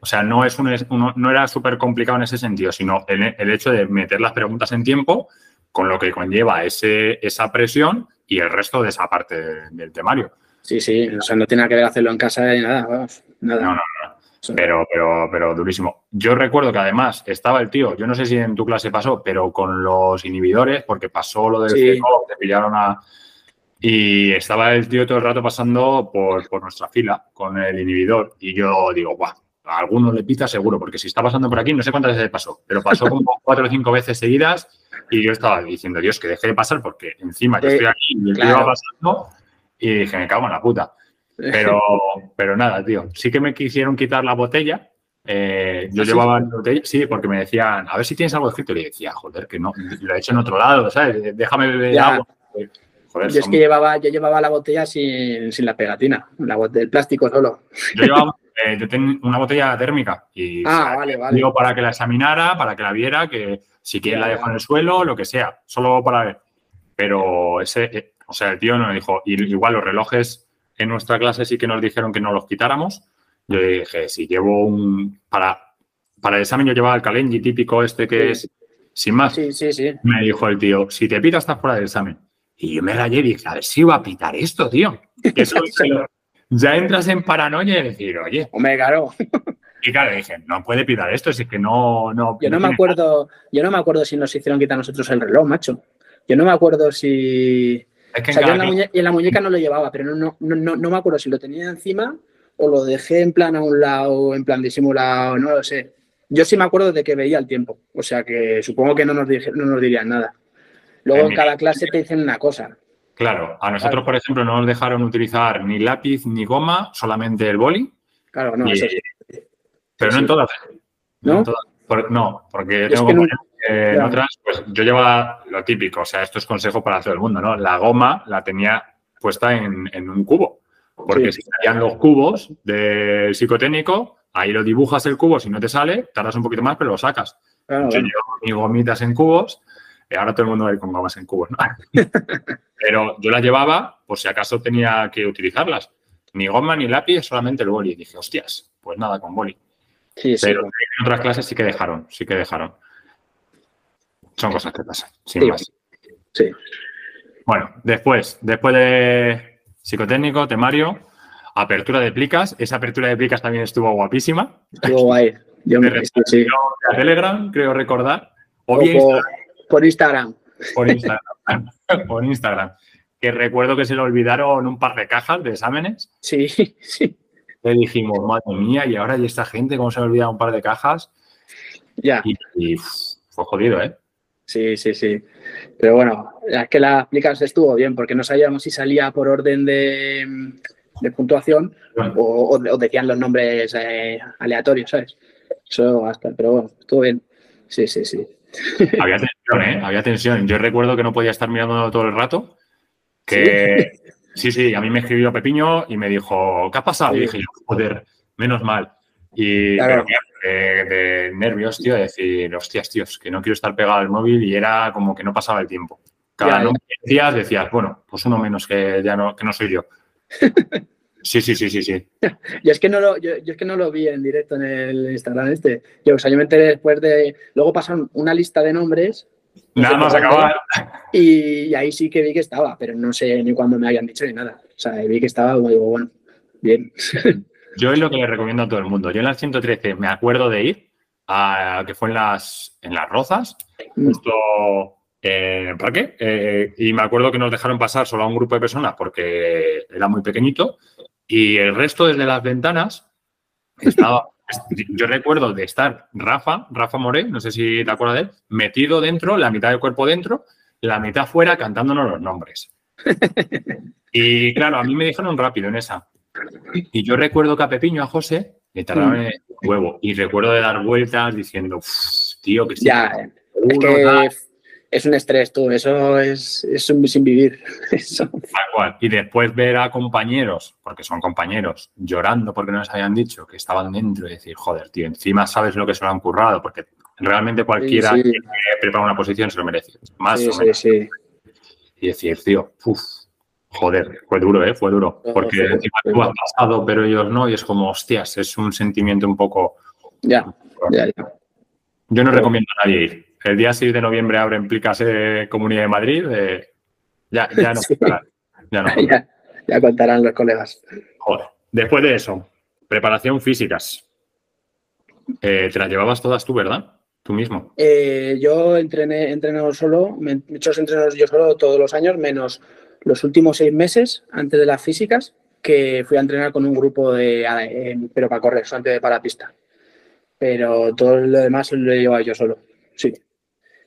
O sea, no, es un, no era súper complicado en ese sentido, sino el, el, hecho de meter las preguntas en tiempo, con lo que conlleva ese, esa presión y el resto de esa parte del temario. Sí, sí, o sea, no tiene que ver hacerlo en casa ni nada, nada. No, no, no. Pero, pero, pero durísimo. Yo recuerdo que además estaba el tío, yo no sé si en tu clase pasó, pero con los inhibidores, porque pasó lo del Sí. CECO, te pillaron a. Y estaba el tío todo el rato pasando por, por nuestra fila con el inhibidor. Y yo digo, guau, a alguno le pita seguro, porque si está pasando por aquí, no sé cuántas veces pasó, pero pasó como cuatro o cinco veces seguidas. Y yo estaba diciendo, Dios, que deje de pasar, porque encima yo estoy aquí y el tío claro. va pasando. Y dije, me cago en la puta. Pero, pero nada, tío. Sí que me quisieron quitar la botella. Eh, yo ¿Ah, sí? llevaba la botella, sí, porque me decían, a ver si tienes algo escrito. Y le decía, joder, que no, lo he hecho en otro lado, ¿sabes? Déjame beber Ya. agua. Joder, Yo es son- que llevaba, yo llevaba la botella sin, sin la pegatina, la el plástico solo. yo llevaba eh, una botella térmica y Ah, vale, vale. digo para que la examinara, para que la viera, que si quiere Ya, la dejo en el suelo, lo que sea, solo para ver. Pero ese, eh, o sea, el tío no me dijo, y igual los relojes en nuestra clase sí que nos dijeron que no los quitáramos. Yo dije, si llevo un, para, para el examen yo llevaba el Kalenji típico este que es sin más. Sí, sí, sí. Me dijo el tío, si te pita estás fuera del examen. Y yo me rayé y dije, a ver si iba a pitar esto, tío. Que eso- ya entras en paranoia y decir, oye, Hombre, claro. y claro, dije, no puede pitar esto, si es que no... no Yo no me acuerdo, yo no me acuerdo si nos hicieron quitar nosotros el reloj, macho. Yo no me acuerdo si. Es que O sea, en yo en cada la, muñe- en la muñeca no lo llevaba, pero no, no, no, no, me acuerdo si lo tenía encima o lo dejé en plan a un lado, en plan disimulado, no lo sé. Yo sí me acuerdo de que veía el tiempo, o sea que supongo que no nos, dije- no nos dirían nada. Luego En cada clase te dicen una cosa. Claro, a nosotros, Claro. por ejemplo, no nos dejaron utilizar ni lápiz ni goma, solamente el boli, Claro, no, Y- eso sí. pero Sí, no en todas. ¿No? en todas. Por- no, porque Yo es tengo que compañeros en ya. otras, pues yo llevaba lo típico, o sea, esto es consejo para todo el mundo, ¿no? La goma la tenía puesta en, en un cubo, porque Sí. si salían los cubos del psicotécnico, ahí lo dibujas el cubo, si no te sale, tardas un poquito más, pero lo sacas. Claro, Yo claro. llevo mis gomitas en cubos, y ahora todo el mundo va a ir con gomas en cubos, ¿no? Pero yo las llevaba por si acaso tenía que utilizarlas. Ni goma ni lápiz, solamente el boli. Y dije, hostias, pues nada, con boli. Sí, sí. Pero en otras clases sí que dejaron, sí que dejaron. Son cosas que pasan, sin Sí. más. sí. Bueno, después, después de psicotécnico, temario, apertura de plicas. Esa apertura de plicas también estuvo guapísima. Estuvo guay. Yo me sí, sí. A Telegram, creo recordar. O O bien por, por Instagram. por Instagram. por Instagram. Que recuerdo que se le olvidaron un par de cajas de exámenes. Sí, sí. Le dijimos, madre mía, y ahora y esta gente, ¿cómo se le olvida un par de cajas? Ya. Y, fue jodido, ¿eh? Sí, sí, sí. Pero bueno, es que la aplicación estuvo bien porque no sabíamos si salía por orden de, de puntuación o, o- o decían los nombres eh, aleatorios, ¿sabes? Eso hasta, pero bueno, estuvo bien. Sí, sí, sí. Había tensión, ¿eh? Había tensión. Yo recuerdo que no podía estar mirando todo el rato. Que sí, sí, a mí me escribió Pepiño y me dijo, ¿qué ha pasado? Y Sí. dije, yo, joder, menos mal. Y Claro. pero, de, de nervios, tío, de decir, hostias, tíos, que no quiero estar pegado al móvil y era como que no pasaba el tiempo. Cada Ya, nombre que decías, bueno, pues uno menos que ya no, que no soy yo. Sí, sí, sí, sí, sí. Yo es que no lo, yo, yo es que no lo vi en directo en el Instagram este. Yo, o sea, yo me enteré después de. Luego pasaron una lista de nombres No Nada más acabar. y, y ahí sí que vi que estaba, pero no sé ni cuándo me habían dicho ni nada. O sea, vi que estaba, como digo, bueno, bien. Yo es lo que le recomiendo a todo el mundo. Yo en las 113 me acuerdo de ir, a, que fue en las, en las Rozas, justo en el parque, eh, y me acuerdo que nos dejaron pasar solo a un grupo de personas porque era muy pequeñito, y el resto desde las ventanas estaba... Yo recuerdo de estar Rafa, Rafa Moré, no sé si te acuerdas de él, metido dentro, la mitad del cuerpo dentro, la mitad fuera cantándonos los nombres. Y claro, a mí me dijeron rápido en esa. Y yo recuerdo que a Pepiño, a José, le tardaron en el huevo. Y recuerdo de dar vueltas diciendo, "Uf, tío, que sí. ya, es que es un estrés, tú. Eso es, es un sin vivir. Eso. tal cual". Y después ver a compañeros, porque son compañeros, llorando porque no les habían dicho que estaban dentro y decir, joder, tío, encima sabes lo que se lo han currado, porque realmente cualquiera sí. que prepara una posición se lo merece. Más Sí, o sí, menos. Y decir, tío, uff, joder, fue duro, ¿eh? Fue duro. Porque encima tú has pasado, pero ellos no, y es como, hostias, es un sentimiento un poco. Ya, ya, ya. Yo no recomiendo a nadie ir. El día 6 de noviembre abren Plicas eh, Comunidad de Madrid. eh, ya, ya no. Ya no. ya. Ya contarán los colegas. Joder. Después de eso, preparación físicas. eh, te las llevabas todas tú, ¿verdad? Tú mismo. Eh, yo entrené, entrenado solo, me he hecho entrenos yo solo todos los años, menos los últimos seis meses antes de las físicas, que fui a entrenar con un grupo de, pero para correr, antes de para pista. Pero todo lo demás lo he llevado yo solo, sí.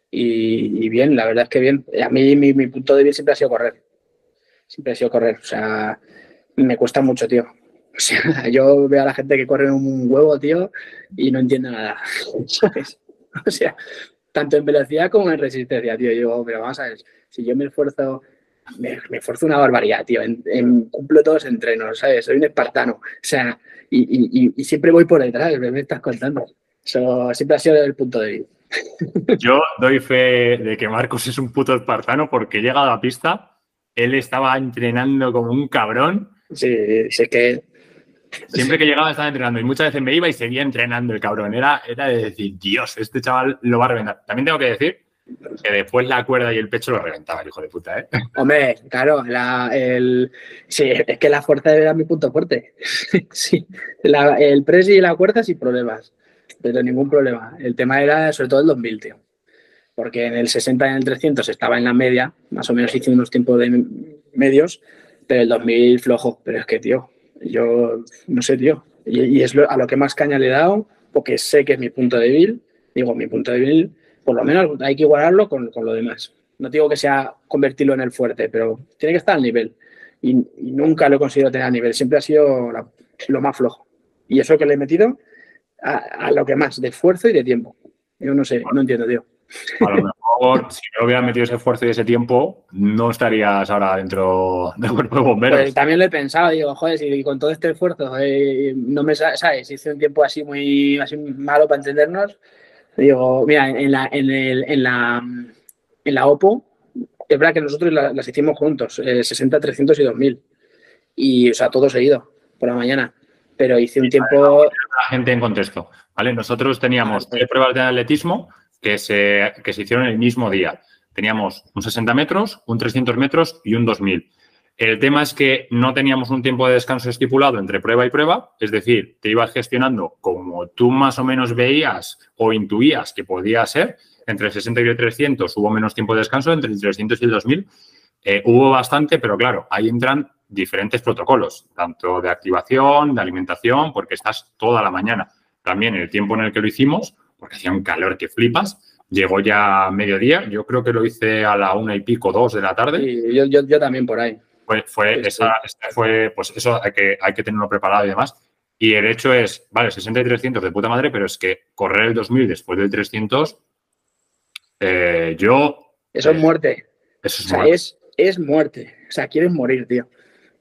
Y, bien, la verdad es que bien. A mí mi, punto débil siempre ha sido correr. Siempre ha sido correr. O sea, me cuesta mucho, tío. O sea, yo veo a la gente que corre un huevo, tío, y no entiendo nada. O sea, tanto en velocidad como en resistencia, tío. Yo, pero vamos a ver, si yo me esfuerzo, me, esfuerzo una barbaridad, tío. En, cumplo todos los entrenos, ¿sabes? Soy un espartano. O sea, y, siempre voy por detrás, me estás contando. Eso siempre ha sido el punto de vista. Yo doy fe de que Marcos es un puto espartano porque llega a la pista, él estaba entrenando como un cabrón. Sí, sé que Siempre que llegaba estaba entrenando y muchas veces me iba y seguía entrenando el cabrón. Era, era de decir, Dios, este chaval lo va a reventar. También tengo que decir que después la cuerda y el pecho lo reventaba hijo de puta, ¿eh? Hombre, claro, el, sí, es que la fuerza era mi punto fuerte. sí, el press y la cuerda sin problemas, pero ningún problema. El tema era sobre todo el 2000, tío. Porque en el 60 y en el 300 estaba en la media, más o menos hice unos tiempos de medios, pero el 2000 flojo. Pero es que, tío, yo no sé, tío. Y, es a lo que más caña le he dado, porque sé que es mi punto débil. Digo, mi punto débil, por lo menos hay que igualarlo con, con lo demás. No digo que sea convertirlo en el fuerte, pero tiene que estar al nivel. Y, nunca lo he conseguido tener a nivel. Siempre ha sido lo más flojo. Y eso que le he metido a, lo que más, de esfuerzo y de tiempo. Yo no sé, no entiendo, tío. A lo mejor, si no hubieras metido ese esfuerzo y ese tiempo, no estarías ahora dentro del cuerpo de bomberos. Pues también lo he pensado, digo, joder, si con todo este esfuerzo eh, no me sabes, hice un tiempo así muy así malo para entendernos. Digo, mira, en la, en, el, en la, en la OPO, es verdad que nosotros las, hicimos juntos, 60, eh, 300 y 2000. Y, o sea, todo seguido, por la mañana. Pero hice un tiempo. La gente en contexto, ¿vale? Nosotros teníamos tres pruebas de atletismo que se, que se hicieron el mismo día. Teníamos un 60 metros, un 300 metros y un 2000. El tema es que no teníamos un tiempo de descanso estipulado entre prueba y prueba, es decir, te ibas gestionando como tú más o menos veías o intuías que podía ser. Entre el 60 y el 300 hubo menos tiempo de descanso, entre el 300 y el 2000 eh, hubo bastante, pero claro, ahí entran diferentes protocolos, tanto de activación, de alimentación, porque estás toda la mañana. También el tiempo en el que lo hicimos, porque hacía un calor que flipas. Llegó ya mediodía, yo creo que lo hice a la una y pico, dos de la tarde. Y yo, yo, también por ahí. Fue, fue, esa, fue, pues eso hay que, hay que tenerlo preparado y demás. Y el hecho es, vale, 60 y 300 de puta madre, pero es que correr el 2000 después del 300, eh, yo... Eso es eh, muerte. Eso es, muerte. Es, es muerte. O sea, quieres morir, tío.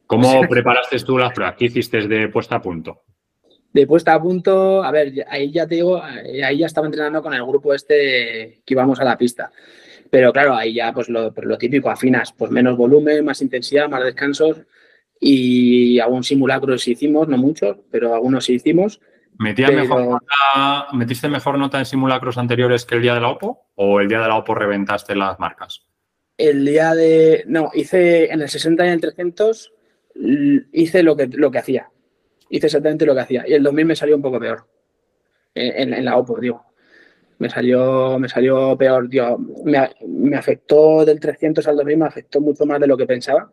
¿Cómo preparaste tú las pruebas? ¿Qué hiciste de puesta a punto? de puesta a punto, a ver, ahí ya te digo, ahí ya estaba entrenando con el grupo este que íbamos a la pista. Pero claro, ahí ya pues lo, pues lo típico, afinas, pues menos volumen, más intensidad, más descansos y algún simulacro sí hicimos, no muchos, pero algunos sí hicimos. mejor ¿Metiste mejor nota en simulacros anteriores que el día de la OPO o el día de la OPO reventaste las marcas? El día de... No, hice en el 60 y en el 300, hice lo que, lo que hacía hice exactamente lo que hacía. Y el 2000 me salió un poco peor. En, la OPO, digo. Me salió, me salió peor, tío. Me, afectó del 300 al 2000, me afectó mucho más de lo que pensaba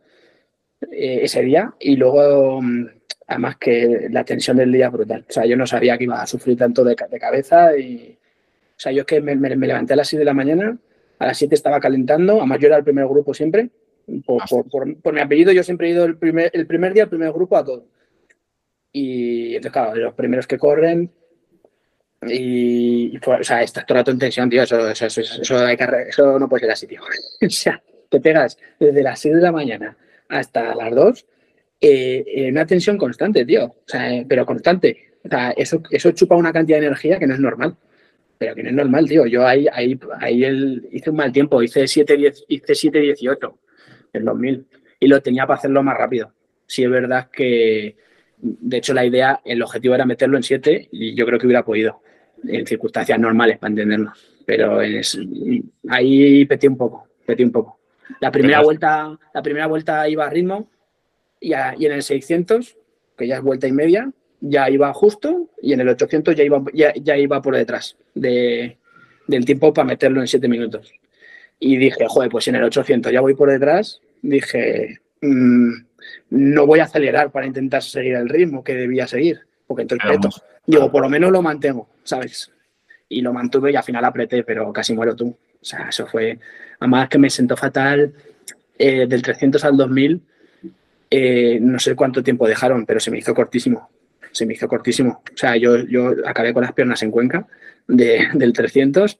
eh, ese día. Y luego, mm, además que la tensión del día brutal. O sea, yo no sabía que iba a sufrir tanto de, cabeza. Y, o sea, yo es que me, levanté a las 6 de la mañana, a las 7 estaba calentando. Además, yo era el primer grupo siempre. Por, por, mi apellido, yo siempre he ido el primer, el primer día, el primer grupo a todo. Y entonces, claro, los primeros que corren. Y, o sea, estás todo el rato en tensión, tío. Eso, eso, eso, no puede ser así, tío. o sea, te pegas desde las 6 de la mañana hasta las 2 eh, en una tensión constante, tío. O sea, pero constante. O sea, eso, eso chupa una cantidad de energía que no es normal. Pero que no es normal, tío. Yo ahí, ahí, ahí el, hice un mal tiempo. Hice 7-18 hice 7, en 2000. Y lo tenía para hacerlo más rápido. Sí, es verdad que de hecho, la idea, el objetivo era meterlo en 7 y yo creo que hubiera podido en circunstancias normales para entenderlo. Pero ahí petí un poco, petí un poco. La primera vuelta, la primera vuelta iba a ritmo y, en el 600, que ya es vuelta y media, ya iba justo y en el 800 ya iba, ya, iba por detrás de, del tiempo para meterlo en 7 minutos. Y dije, joder, pues en el 800 ya voy por detrás, dije, mm, no voy a acelerar para intentar seguir el ritmo que debía seguir, porque entonces peto. Digo, por lo menos lo mantengo, ¿sabes? Y lo mantuve y al final apreté, pero casi muero tú. O sea, eso fue, además que me sentó fatal eh, del 300 al 2000, eh, no sé cuánto tiempo dejaron, pero se me hizo cortísimo. Se me hizo cortísimo. O sea, yo, yo acabé con las piernas en Cuenca del 300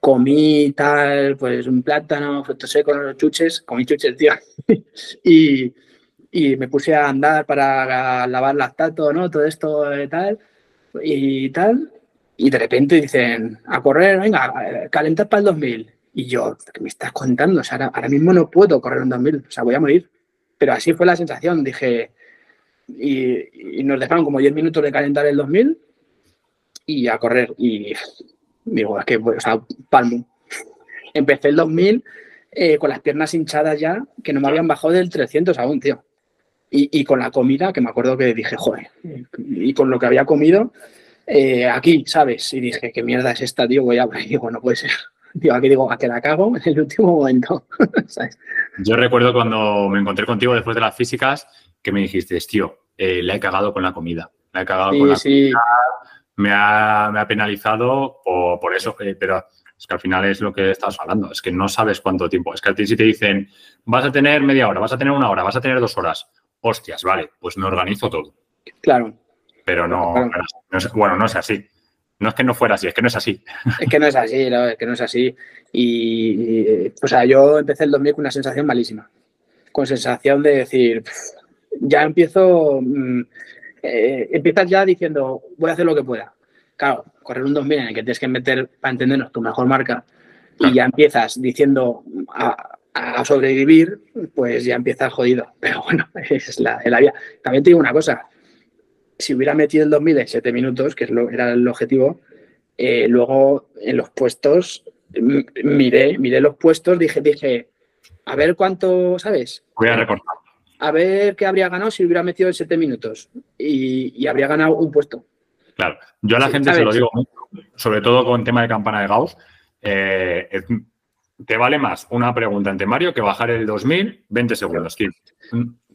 comí tal, pues un plátano, frutos secos, chuches, comí chuches, tío. y, y, me puse a andar para lavar lactato, ¿no? Todo esto y tal, y tal. Y de repente dicen, a correr, venga, calentar para el 2000. Y yo, ¿qué me estás contando? O sea, ahora, mismo no puedo correr un 2000, o sea, voy a morir. Pero así fue la sensación, dije, y, nos dejaron como 10 minutos de calentar el 2000 y a correr. Y digo, es que, o sea, palmo. Empecé el 2000 eh, con las piernas hinchadas ya, que no me habían bajado del 300 aún, tío. Y, con la comida, que me acuerdo que dije, joder, y con lo que había comido eh, aquí, ¿sabes? Y dije, ¿qué mierda es esta, tío? Voy a... Y digo, no puede ser. Digo, aquí digo, a que la cago en el último momento. Yo recuerdo cuando me encontré contigo después de las físicas que me dijiste, tío, eh, le he cagado con la comida. Le he cagado con la comida me ha, me ha penalizado por, eso, eh, pero es que al final es lo que estás hablando, es que no sabes cuánto tiempo. Es que a ti si te dicen, vas a tener media hora, vas a tener una hora, vas a tener dos horas, hostias, vale, pues me organizo todo. Claro. Pero no, bueno, no es así. No es que no fuera así, es que no es así. Es que no es así, es que no es así. Y, o sea, yo empecé el 2000 con una sensación malísima. Con sensación de decir, ya empiezo, mm, eh, empiezas ya diciendo, voy a hacer lo que pueda. Claro, correr un 2000 en el que tienes que meter, para entendernos, tu mejor marca y ya empiezas diciendo a, sobrevivir, pues ya empiezas jodido. Pero bueno, es la, vida. También te digo una cosa, si hubiera metido el 2000 en 7 minutos, que es lo, era el objetivo, eh, luego en los puestos, miré, miré los puestos, dije, dije, a ver cuánto, ¿sabes? Voy a recortar a ver qué habría ganado si hubiera metido en siete minutos y, habría ganado un puesto. Claro, yo a la gente se lo digo sobre todo con el tema de campana de Gauss. Eh, te vale más una pregunta en temario que bajar el 2000 20 segundos.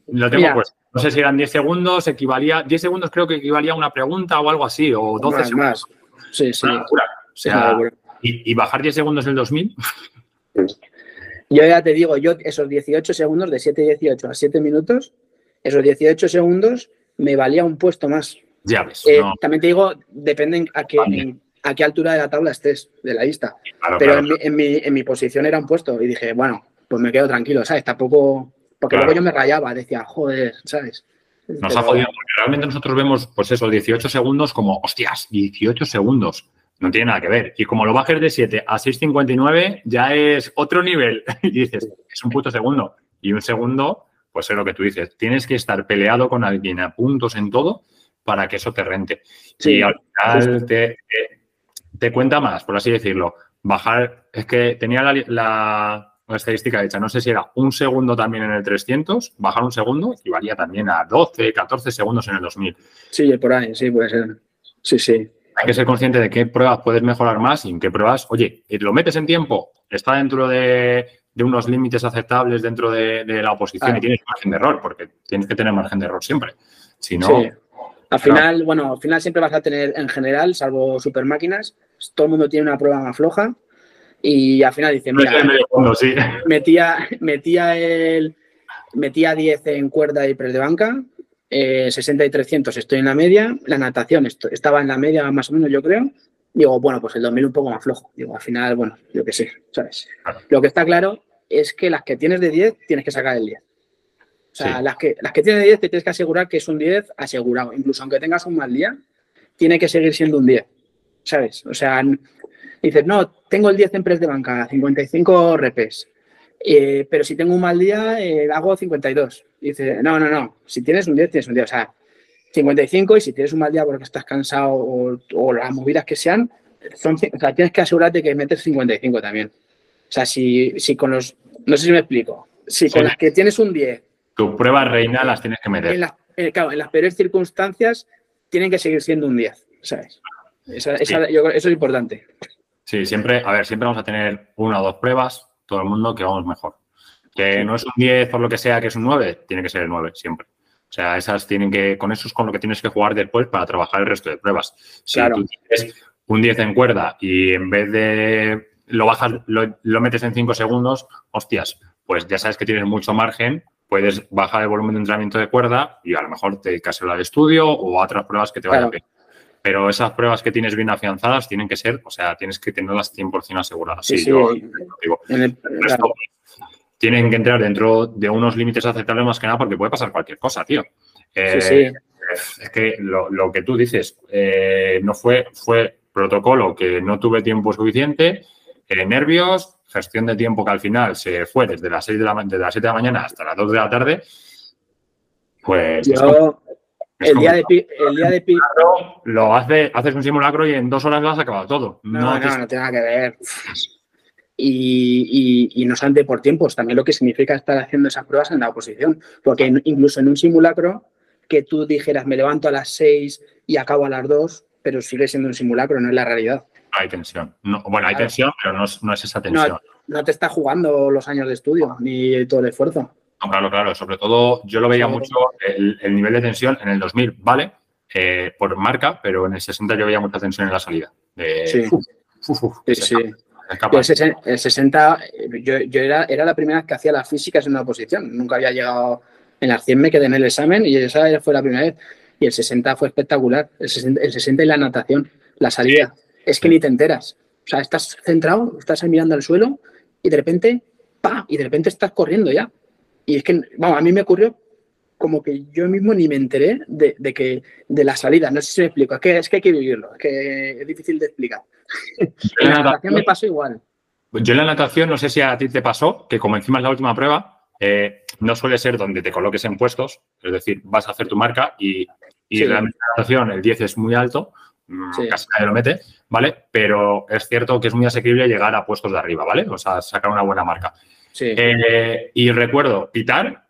Lo tengo no sé si eran 10 segundos, equivalía, 10 segundos creo que equivalía a una pregunta o algo así, o 12 segundos. Sí, sí. O sea, y, y, bajar 10 segundos el 2000. Yo ya te digo, yo esos 18 segundos, de 7.18 a 7 minutos, esos 18 segundos me valía un puesto más. Ya ves. Eh, también te digo, depende a qué, a qué altura de la tabla estés, de la lista. Pero En, mi, en, mi, posición era un puesto y dije, bueno, pues me quedo tranquilo, ¿sabes? Tampoco. Porque luego yo me rayaba, decía, joder, ¿sabes? Nos ha jodido, porque realmente nosotros vemos, pues eso, 18 segundos como, hostias, 18 segundos. No tiene nada que ver. Y como lo bajes de 7 a 6.59, ya es otro nivel. y dices, es un puto segundo. Y un segundo, pues es lo que tú dices. Tienes que estar peleado con alguien a puntos en todo para que eso te rente. y al final te, te, cuenta más, por así decirlo. Bajar, es que tenía la, estadística hecha, no sé si era un segundo también en el 300, bajar un segundo equivalía también a 12, 14 segundos en el 2000. Sí, por ahí, sí, puede ser. Sí, sí hay que ser consciente de qué pruebas puedes mejorar más y en qué pruebas, oye, lo metes en tiempo, está dentro de, unos límites aceptables dentro de, la oposición y tienes margen de error, porque tienes que tener margen de error siempre. Si no. Sí. Al final, bueno, al final siempre vas a tener en general, salvo super máquinas, todo el mundo tiene una prueba más floja y al final dice, mira, metía, metía el metía 10 en cuerda y press de banca, eh, 60 y 300 estoy en la media, la natación estaba en la media más o menos, yo creo. Digo, bueno, pues el 2000 un poco más flojo. Digo, al final, bueno, yo qué sé, ¿sabes? Lo que está claro es que las que tienes de 10 tienes que sacar el 10. O sea, las, que, las que tienes de 10 te tienes que asegurar que es un 10 asegurado. Incluso aunque tengas un mal día, tiene que seguir siendo un 10. ¿Sabes? O sea, dices, no, tengo el 10 en press de banca, 55 repes. Eh, pero si tengo un mal día, eh, hago 52. Y dice, no, no, no, si tienes un día, tienes un día. O sea, 55 y si tienes un mal día porque estás cansado o, las movidas que sean, son, o sea, tienes que asegurarte que metes 55 también. O sea, si, si con los, no sé si me explico, si con las que tienes un 10. Tu prueba reina las tienes que meter. En las, eh, claro, en las peores circunstancias tienen que seguir siendo un 10, ¿sabes? Esa, esa, yo, eso es importante. Sí, siempre, a ver, siempre vamos a tener una o dos pruebas, todo el mundo, que vamos mejor. Que no es un 10 por lo que sea, que es un 9, tiene que ser el 9 siempre. O sea, esas tienen que, con eso es con lo que tienes que jugar después para trabajar el resto de pruebas. Si Claro. tú tienes un 10 en cuerda y en vez de lo bajas, lo, lo metes en 5 segundos, hostias, pues ya sabes que tienes mucho margen, puedes bajar el volumen de entrenamiento de cuerda y a lo mejor te dedicas a la de estudio o a otras pruebas que te vayan Claro. bien. Pero esas pruebas que tienes bien afianzadas tienen que ser, o sea, tienes que tenerlas 100% aseguradas. Sí, Sí, sí. yo digo, En el- el claro. resto, tienen que entrar dentro de unos límites aceptables más que nada porque puede pasar cualquier cosa, tío. Eh, Sí, sí. Es que lo, lo que tú dices eh, no fue, fue protocolo que no tuve tiempo suficiente, eh, nervios, gestión de tiempo que al final se fue desde las 6 de la, desde las 7 de la mañana hasta las 2 de la tarde. Pues es Yo, es el día de pi- el día de pi- lo hace, haces un simulacro y en dos horas lo has acabado todo. No, no, no, tiene nada que ver. Y, y, y no solamente por tiempos, también lo que significa estar haciendo esas pruebas en la oposición. Porque incluso en un simulacro, que tú dijeras me levanto a las 6 y acabo a las 2, pero sigue siendo un simulacro, no es la realidad. Hay tensión. No, bueno, hay tensión, pero no es, no es esa tensión. No te está jugando los años de estudio ni todo el esfuerzo. No, claro, claro. Sobre todo, yo lo veía mucho el, el nivel de tensión en el 2000, ¿vale? Eh, por marca, pero en el 60 yo veía mucha tensión en la salida. De, Sí. uf, uf, uf, Sí, escapa, escapa. El, sesen- el 60, yo, yo era, era la primera vez que hacía las físicas en una oposición. Nunca había llegado en las 100, me quedé en el examen y esa fue la primera vez. Y el 60 fue espectacular. El 60, el 60 y la natación, la salida. Es que ni te enteras. O sea, estás centrado, estás ahí mirando al suelo y de repente, ¡pa! Y de repente estás corriendo ya. Y es que, vamos, a mí me ocurrió como que yo mismo ni me enteré de, de que de la salida. No sé si me explico. Es que, es que hay que vivirlo. Es que es difícil de explicar. En la natación me pasó igual. Yo en la natación, no sé si a ti te pasó, que como encima es la última prueba, eh, no suele ser donde te coloques en puestos, es decir, vas a hacer tu marca y, y Sí. realmente la natación el 10 es muy alto, Sí. casi nadie lo mete, ¿vale? Pero es cierto que es muy asequible llegar a puestos de arriba, ¿vale? O sea, sacar una buena marca. Sí. Eh, y recuerdo pitar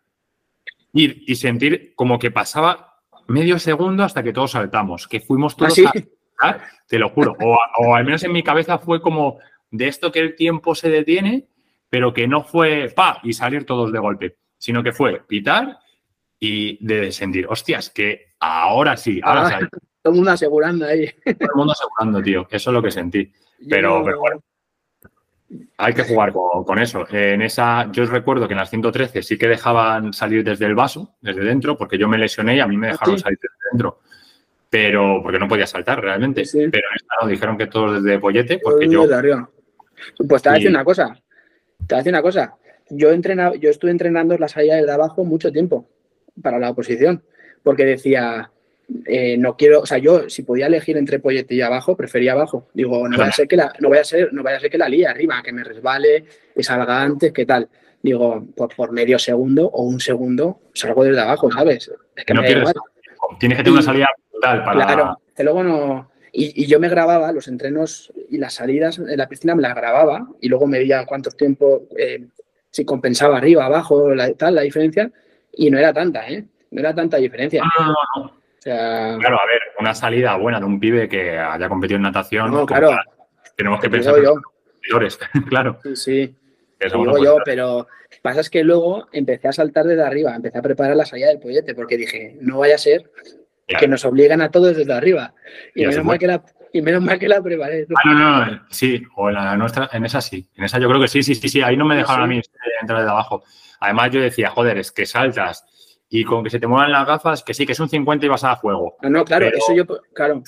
y, y sentir como que pasaba medio segundo hasta que todos saltamos, que fuimos ¿Ah, todos sí? a saltar, te lo juro. O, o al menos en mi cabeza fue como de esto que el tiempo se detiene, pero que no fue pa y salir todos de golpe, sino que fue pitar y de sentir, hostias, que ahora sí, ahora Ah, sale. Todo el mundo asegurando ahí. Todo el mundo asegurando, tío. Eso es lo que sentí. Pero- Yo- pero bueno. Hay que jugar con, con eso. En esa, yo os recuerdo que en las 113 sí que dejaban salir desde el vaso, desde dentro, porque yo me lesioné y a mí me ¿Ah, dejaron sí? salir desde dentro. Pero, porque no podía saltar realmente. Sí. Pero en esta no, dijeron que todos desde pollete, porque yo. Pues te voy a decir una cosa. Te voy a decir una cosa. Yo, entrenaba, yo estuve entrenando la salida desde abajo mucho tiempo para la oposición, porque decía, eh, no quiero, o sea, yo si podía elegir entre pollete y abajo, prefería abajo. Digo, no vaya a ser que la, no vaya a ser, no vaya a ser que la líe arriba, que me resbale, que salga antes, que tal. Digo, por, por medio segundo o un segundo salgo desde abajo, ¿sabes? Es que no me igual. Tienes que tener una salida brutal para. Claro, que luego no. Y, y yo me grababa los entrenos y las salidas en la piscina, me las grababa y luego medía cuántos tiempos, eh, si compensaba arriba, abajo, la, tal, la diferencia. Y no era tanta, ¿eh? No era tanta diferencia. No, no. Sea, Claro, a ver, una salida buena de un pibe que haya competido en natación. no, claro, tal, Tenemos que te pensar en los competidores, claro. Sí, sí. Te digo yo, pero pasa es que luego empecé a saltar desde arriba, empecé a preparar la salida del pollete, porque dije, no vaya a ser Claro. que nos obligan a todos desde arriba. Y, menos mal que la, y menos mal que la preparé. Ah, no, no, no, sí, o en la nuestra, en esa sí, en esa yo creo que sí, sí, sí, sí, ahí no me dejaron a mí entrar de abajo. Además yo decía, joder, es que saltas y con que se te muevan las gafas, que sí, que es un 50 y vas a fuego. No, no, claro, Pero- eso yo, claro,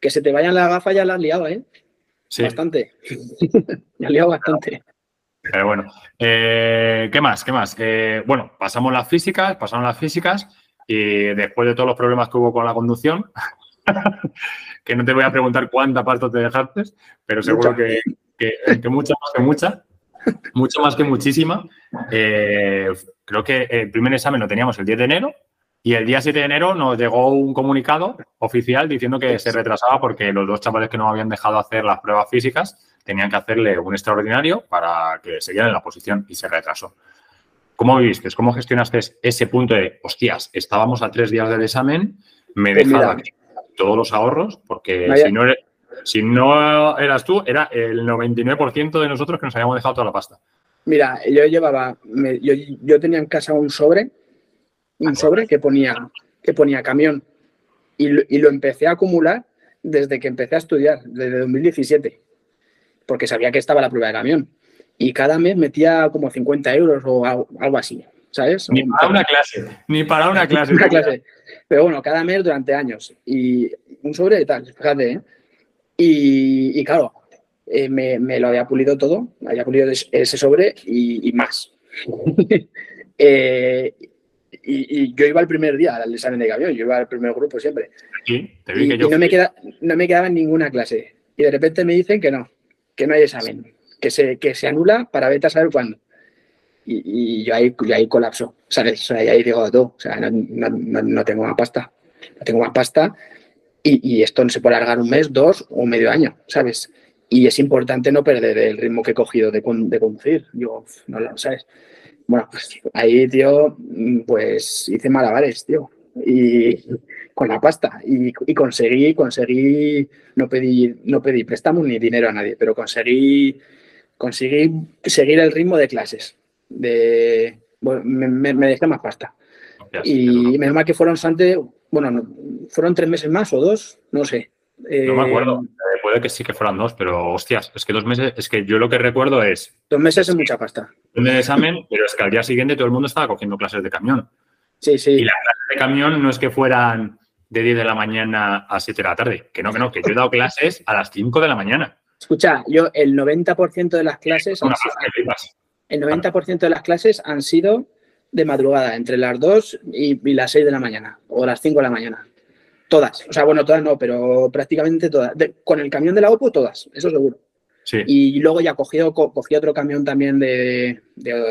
que se te vayan las gafas ya las has liado, ¿eh? Sí, Bastante. ya has liado bastante. pero bueno. Eh, ¿Qué más? ¿Qué más? Eh, bueno, pasamos las físicas, pasaron las físicas y después de todos los problemas que hubo con la conducción, que no te voy a preguntar cuánta parte te dejaste, pero seguro que, que, que mucha más que mucha, mucho más que muchísima. Eh, creo que el primer examen lo teníamos el 10 de enero y el día 7 de enero nos llegó un comunicado oficial diciendo que se retrasaba porque los dos chavales que no habían dejado hacer las pruebas físicas tenían que hacerle un extraordinario para que siguieran en la posición y se retrasó. ¿Cómo viviste? ¿Cómo gestionaste ese punto de, hostias, estábamos a tres días del examen, me Pues dejaba mira, aquí? todos los ahorros, porque si, no eres, si no eras tú, era el 99% de nosotros que nos habíamos dejado toda la pasta. Mira, yo llevaba, yo, tenía en casa un sobre, un sobre que ponía, que ponía camión y lo, empecé a acumular desde que empecé a estudiar, desde 2017, porque sabía que estaba la prueba de camión. Y cada mes metía como 50 euros o algo así, ¿sabes? Ni para una clase, ni para una clase. una clase. Pero bueno, cada mes durante años. Y un sobre y tal, fíjate, ¿eh? Y, claro, eh, me, lo había pulido todo, había pulido ese sobre y, más. Eh, y, yo iba el primer día al examen de camión, yo iba al primer grupo siempre. y, no, me queda, no me quedaba en ninguna clase. Y de repente me dicen que no, que no hay examen, que se, que se anula para vete a saber cuándo. Y, yo, ahí, ahí colapso, ¿sabes? O ahí digo todo, o sea, no, no, tengo más pasta, no tengo más pasta y, esto no se puede alargar un mes, dos o medio año, ¿sabes? Y es importante no perder el ritmo que he cogido de, de conducir. Digo, no lo sabes. Bueno, pues ahí, tío, pues hice malabares, tío. Y con la pasta. Y, conseguí, conseguí, no pedí, no pedí préstamo ni dinero a nadie, pero conseguí, conseguí seguir el ritmo de clases. De, me, me, dejé más pasta. Y menos mal que fueron bastante bueno, fueron tres meses más o dos, no sé. no me acuerdo. Eh, eh, puede que sí que fueran dos, pero hostias, es que dos meses, es que yo lo que recuerdo es. Dos meses es mucha pasta. Un examen, pero es que al día siguiente todo el mundo estaba cogiendo clases de camión. Sí, sí. Y las clases de camión no es que fueran de 10 de la mañana a 7 de la tarde. Que no, que no, que yo he dado clases a las 5 de la mañana. Escucha, yo el 90% de las clases. Han el 90% de las clases han sido de madrugada, entre las 2 y, las 6 de la mañana, o las 5 de la mañana. Todas. O sea, bueno, todas no, pero prácticamente todas. con el camión de la OPO, todas, eso seguro. Y luego ya cogí, cogí otro camión también de,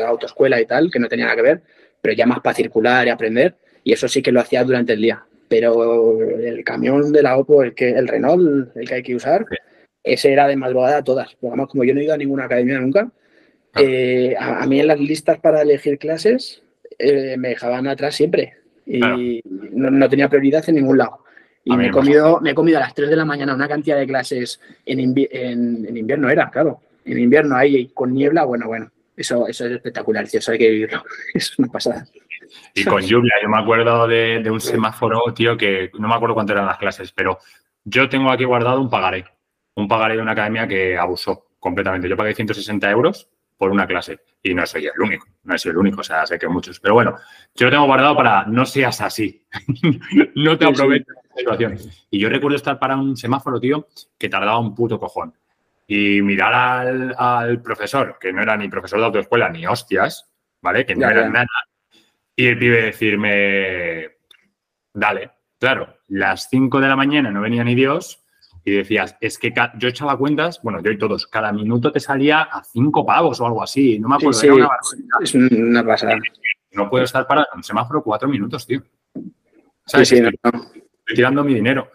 autoescuela y tal, que no tenía nada que ver, pero ya más para circular y aprender. Y eso sí que lo hacía durante el día. Pero el camión de la OPO, el, que, el Renault, el que hay que usar, ese era de madrugada todas. Pero además, como yo no he ido a ninguna academia nunca, eh, a, mí en las listas para elegir clases eh, me dejaban atrás siempre y no, tenía prioridad en ningún lado. Y me he, comido, me he comido a las 3 de la mañana una cantidad de clases en, en, invierno, era, claro. En invierno ahí con niebla, bueno, bueno. Eso, eso es espectacular, tío, eso hay que vivirlo. Es una pasada. Y con lluvia, yo me acuerdo de, de, un semáforo, tío, que no me acuerdo cuánto eran las clases, pero yo tengo aquí guardado un pagaré. Un pagaré de una academia que abusó completamente. Yo pagué 160 euros por una clase. Y no soy el único, no soy el único, o sea, sé que muchos. Pero bueno, yo lo tengo guardado para no seas así. no te aproveches de la situación. Y yo recuerdo estar para un semáforo, tío, que tardaba un puto cojón. Y mirar al, profesor, que no era ni profesor de autoescuela ni hostias, ¿vale? Que no era nada. Y el pibe decirme, dale. Claro, las 5 de la mañana no venía ni Dios, y decías, es que yo echaba cuentas, bueno, yo y todos, cada minuto te salía a cinco pavos o algo así, no me acuerdo. Sí, es una pasada. No puedo estar para un semáforo cuatro minutos, tío. ¿Sabes? Sí, estoy, tirando mi dinero.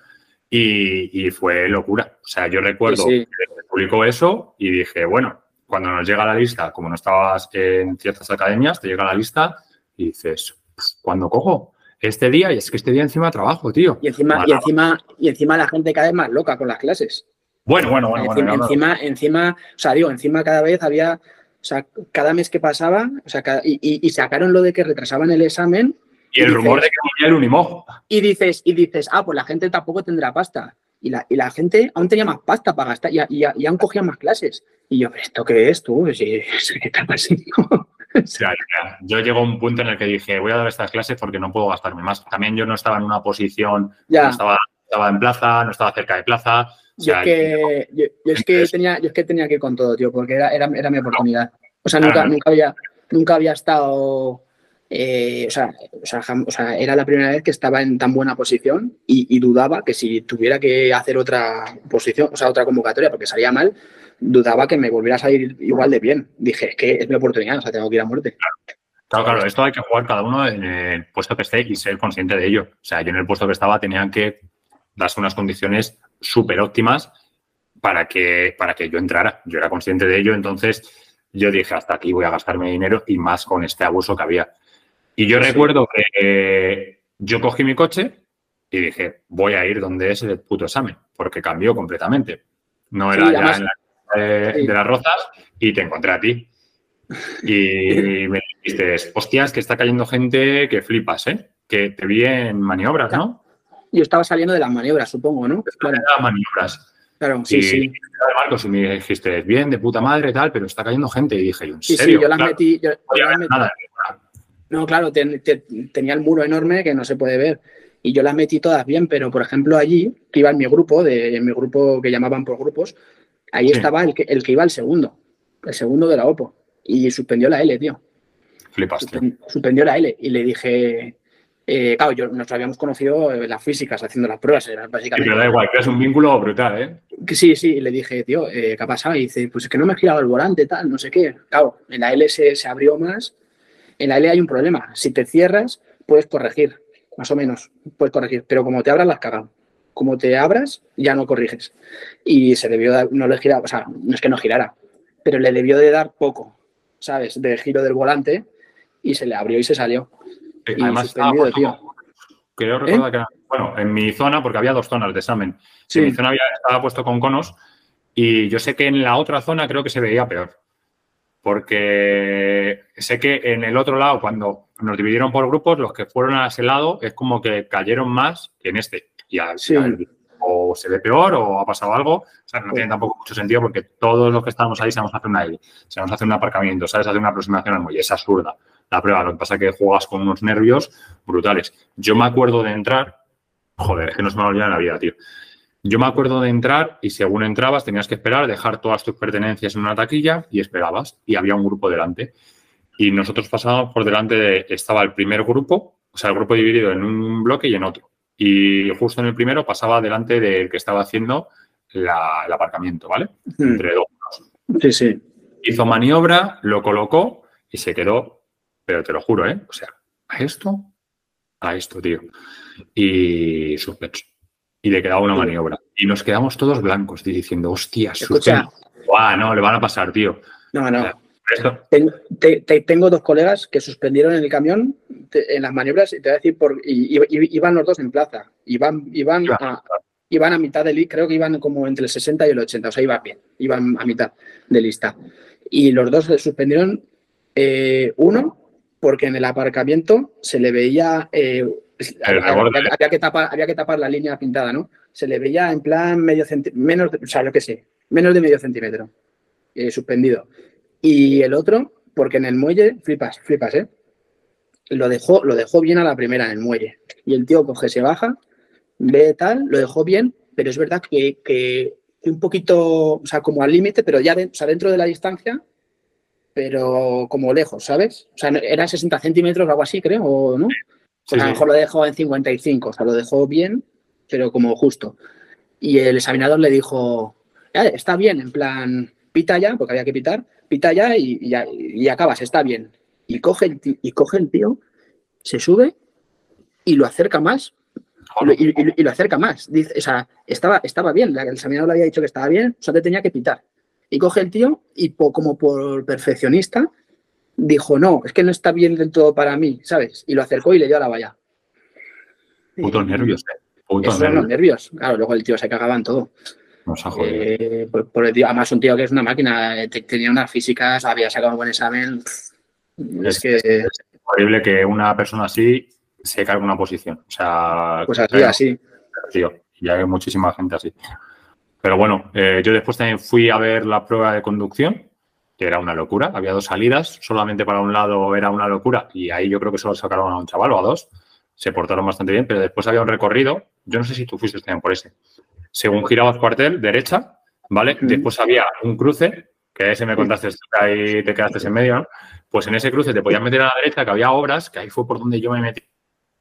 Y, fue locura. O sea, yo recuerdo que publicó eso y dije, bueno, cuando nos llega la lista, como no estabas en ciertas academias, te llega la lista y dices, ¿cuándo cojo? Este día, y es que este día encima trabajo, tío. Y encima, y encima, y encima la gente cada vez más loca con las clases. Bueno, bueno, bueno. Encima, encima, encima, o sea, digo, encima cada vez había, o sea, cada mes que pasaba, o sea, y, sacaron lo de que retrasaban el examen. Y, el rumor de que el Unimog. Y dices, y dices, ah, pues la gente tampoco tendrá pasta. Y la, y la gente aún tenía más pasta para gastar y, y, aún cogían más clases. Y yo, ¿esto qué es tú? ¿Qué está pasando? Yo llego a un punto en el que dije, voy a dar estas clases porque no puedo gastarme más. También yo no estaba en una posición, no estaba, estaba, en plaza, no estaba cerca de plaza. yo, es que, yo, es que tenía, yo es que tenía que ir con todo, tío, porque era, era, era mi oportunidad. O sea, nunca, nunca, había, nunca había estado... Eh, o, sea, o, sea, era la primera vez que estaba en tan buena posición y, y, dudaba que si tuviera que hacer otra posición, o sea, otra convocatoria, porque salía mal, dudaba que me volviera a salir igual de bien. Dije, es que es mi oportunidad, o sea, tengo que ir a muerte. Claro, claro, esto hay que jugar cada uno en el puesto que esté y ser consciente de ello. O sea, yo en el puesto que estaba tenían que darse unas condiciones súper óptimas para que, para que yo entrara. Yo era consciente de ello, entonces yo dije, hasta aquí voy a gastarme dinero y más con este abuso que había. Y yo recuerdo que yo cogí mi coche Y dije, voy a ir donde es el puto examen, porque cambió completamente. No era ya en la de, de las rozas y te encontré a ti. Y me dijiste, hostias, que está cayendo gente que flipas, ¿eh? Que te vi en maniobras, ¿no? Yo estaba saliendo de las maniobras, supongo, ¿no? Claro. De las maniobras. Claro, sí, sí. Marcos, y me dijiste, bien, de puta madre, tal, pero está cayendo gente. Y dije, ¿en sí, serio? Sí, yo las metí. Yo, yo las metí. Nada. No, claro, te, te, tenía el muro enorme que no se puede ver. Y yo las metí todas bien, pero por ejemplo allí, que iba en mi grupo, de, en mi grupo que llamaban por grupos, ahí sí. estaba el que, el que iba al segundo, el segundo de la OPO y suspendió la L, tío. Flipaste. Suspendió la L y le dije, eh, claro, yo, nos habíamos conocido en las físicas haciendo las pruebas, era básicamente. Pero da igual, que es un vínculo brutal, ¿eh? Sí, sí, y le dije, tío, eh, ¿qué ha pasado? Y dice, pues es que no me he girado el volante, tal, no sé qué. Claro, en la L se, se abrió más. En la L hay un problema. Si te cierras, puedes corregir, más o menos, puedes corregir, pero como te abras, las cagado. Como te abras, ya no corriges. Y se debió dar, no le giraba, o sea, no es que no girara, pero le debió de dar poco, ¿sabes? De giro del volante y se le abrió y se salió. Sí, y además, suspendido, tío. Creo recordar ¿Eh? que, bueno, en mi zona, porque había dos zonas de examen. Sí. En mi zona había, estaba puesto con conos y yo sé que en la otra zona creo que se veía peor. Porque sé que en el otro lado, cuando nos dividieron por grupos, los que fueron a ese lado es como que cayeron más que en este. Y sí. o se ve peor o ha pasado algo. O sea, no tiene tampoco mucho sentido porque todos los que estábamos ahí sabemos hacer una L, sabemos hacer un aparcamiento, sabes hacer una aproximación al muelle. Es absurda la prueba. Lo que pasa es que juegas con unos nervios brutales. Yo me acuerdo de entrar, joder, es que no se me ha olvidado en la vida, tío. Yo me acuerdo de entrar y según entrabas tenías que esperar, dejar todas tus pertenencias en una taquilla y esperabas y había un grupo delante. Y nosotros pasábamos por delante de, estaba el primer grupo, o sea, el grupo dividido en un bloque y en otro y justo en el primero pasaba delante del que estaba haciendo la, el aparcamiento, ¿vale? Mm. Entre dos. Sí, sí. Hizo maniobra, lo colocó y se quedó, pero te lo juro, ¿eh? O sea, a esto, a esto, tío. Y suspenso. Y le quedaba una sí. maniobra. Y nos quedamos todos blancos diciendo, hostia, suspenso. Guau, no, le van a pasar, tío. No, no. O sea, ten, te, te, tengo dos colegas que suspendieron en el camión te, en las maniobras y te voy a decir, por, y, y, iban los dos en plaza, iban, iban, Iba. a, iban a mitad de lista, creo que iban como entre el 60 y el 80, o sea, iban bien, iban a mitad de lista. Y los dos se suspendieron, eh, uno, porque en el aparcamiento se le veía, eh, había, había, que tapar, había que tapar la línea pintada, ¿no? Se le veía en plan medio centímetro, menos, o sea, yo qué sé, menos de medio centímetro, eh, suspendido. Y el otro, porque en el muelle, flipas, flipas, ¿eh? Lo dejó, lo dejó bien a la primera en el muelle. Y el tío coge, se baja, ve tal, lo dejó bien, pero es verdad que, que un poquito, o sea, como al límite, pero ya de, o sea, dentro de la distancia, pero como lejos, ¿sabes? O sea, era 60 centímetros o algo así, creo, ¿o no? Sí, pues a lo sí. mejor lo dejó en 55, o sea, lo dejó bien, pero como justo. Y el examinador le dijo, ah, está bien, en plan, pita ya, porque había que pitar, pita ya y, y, y acabas, está bien. Y coge, el tío, y coge el tío, se sube y lo acerca más. Y, y, y, lo acerca más. Dice, o sea, estaba, estaba bien. El examinador le había dicho que estaba bien, solo tenía que pitar. Y coge el tío y po, como por perfeccionista dijo, no, es que no está bien del todo para mí, ¿sabes? Y lo acercó y le dio a la valla. Putos nervios, eh. Putos nervios. los nervios. Claro, luego el tío se cagaba en todo. Nos ha jodido. Eh, por, por, el tío, además un tío que es una máquina, eh, tenía unas físicas, había sacado un buen examen. Es, es que... Es horrible que una persona así se cargue una posición. O sea... Pues así, así. Tío, y hay muchísima gente así. Pero bueno, eh, yo después también fui a ver la prueba de conducción, que era una locura. Había dos salidas, solamente para un lado era una locura, y ahí yo creo que solo sacaron a un chaval o a dos. Se portaron bastante bien, pero después había un recorrido. Yo no sé si tú fuiste también por ese. Según girabas cuartel, derecha, ¿vale? Después había un cruce, que ese me contaste que ahí te quedaste en medio, ¿no? Pues en ese cruce te podías meter a la derecha, que había obras, que ahí fue por donde yo me metí.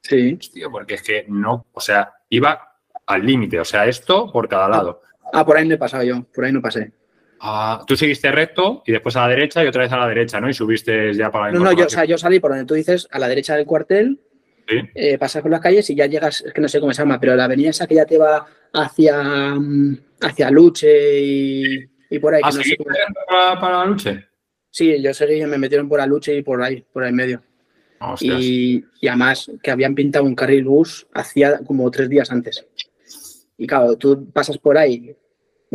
Sí. Tío, porque es que no, o sea, iba al límite, o sea, esto por cada lado. Ah, por ahí no he pasado yo, por ahí no pasé. Ah, tú seguiste recto y después a la derecha y otra vez a la derecha, ¿no? Y subiste ya para la No, no, yo, o sea, yo salí por donde tú dices, a la derecha del cuartel, ¿Sí? eh, pasas por las calles y ya llegas, es que no sé cómo se llama, pero la avenida esa que ya te va hacia, hacia Luche y, y por ahí. ¿Ah, que no sé para, para Luche? Sí, yo seguí, me metieron por Aluche y por ahí, por ahí medio. Y, y además que habían pintado un carril bus hacía como tres días antes. Y claro, tú pasas por ahí,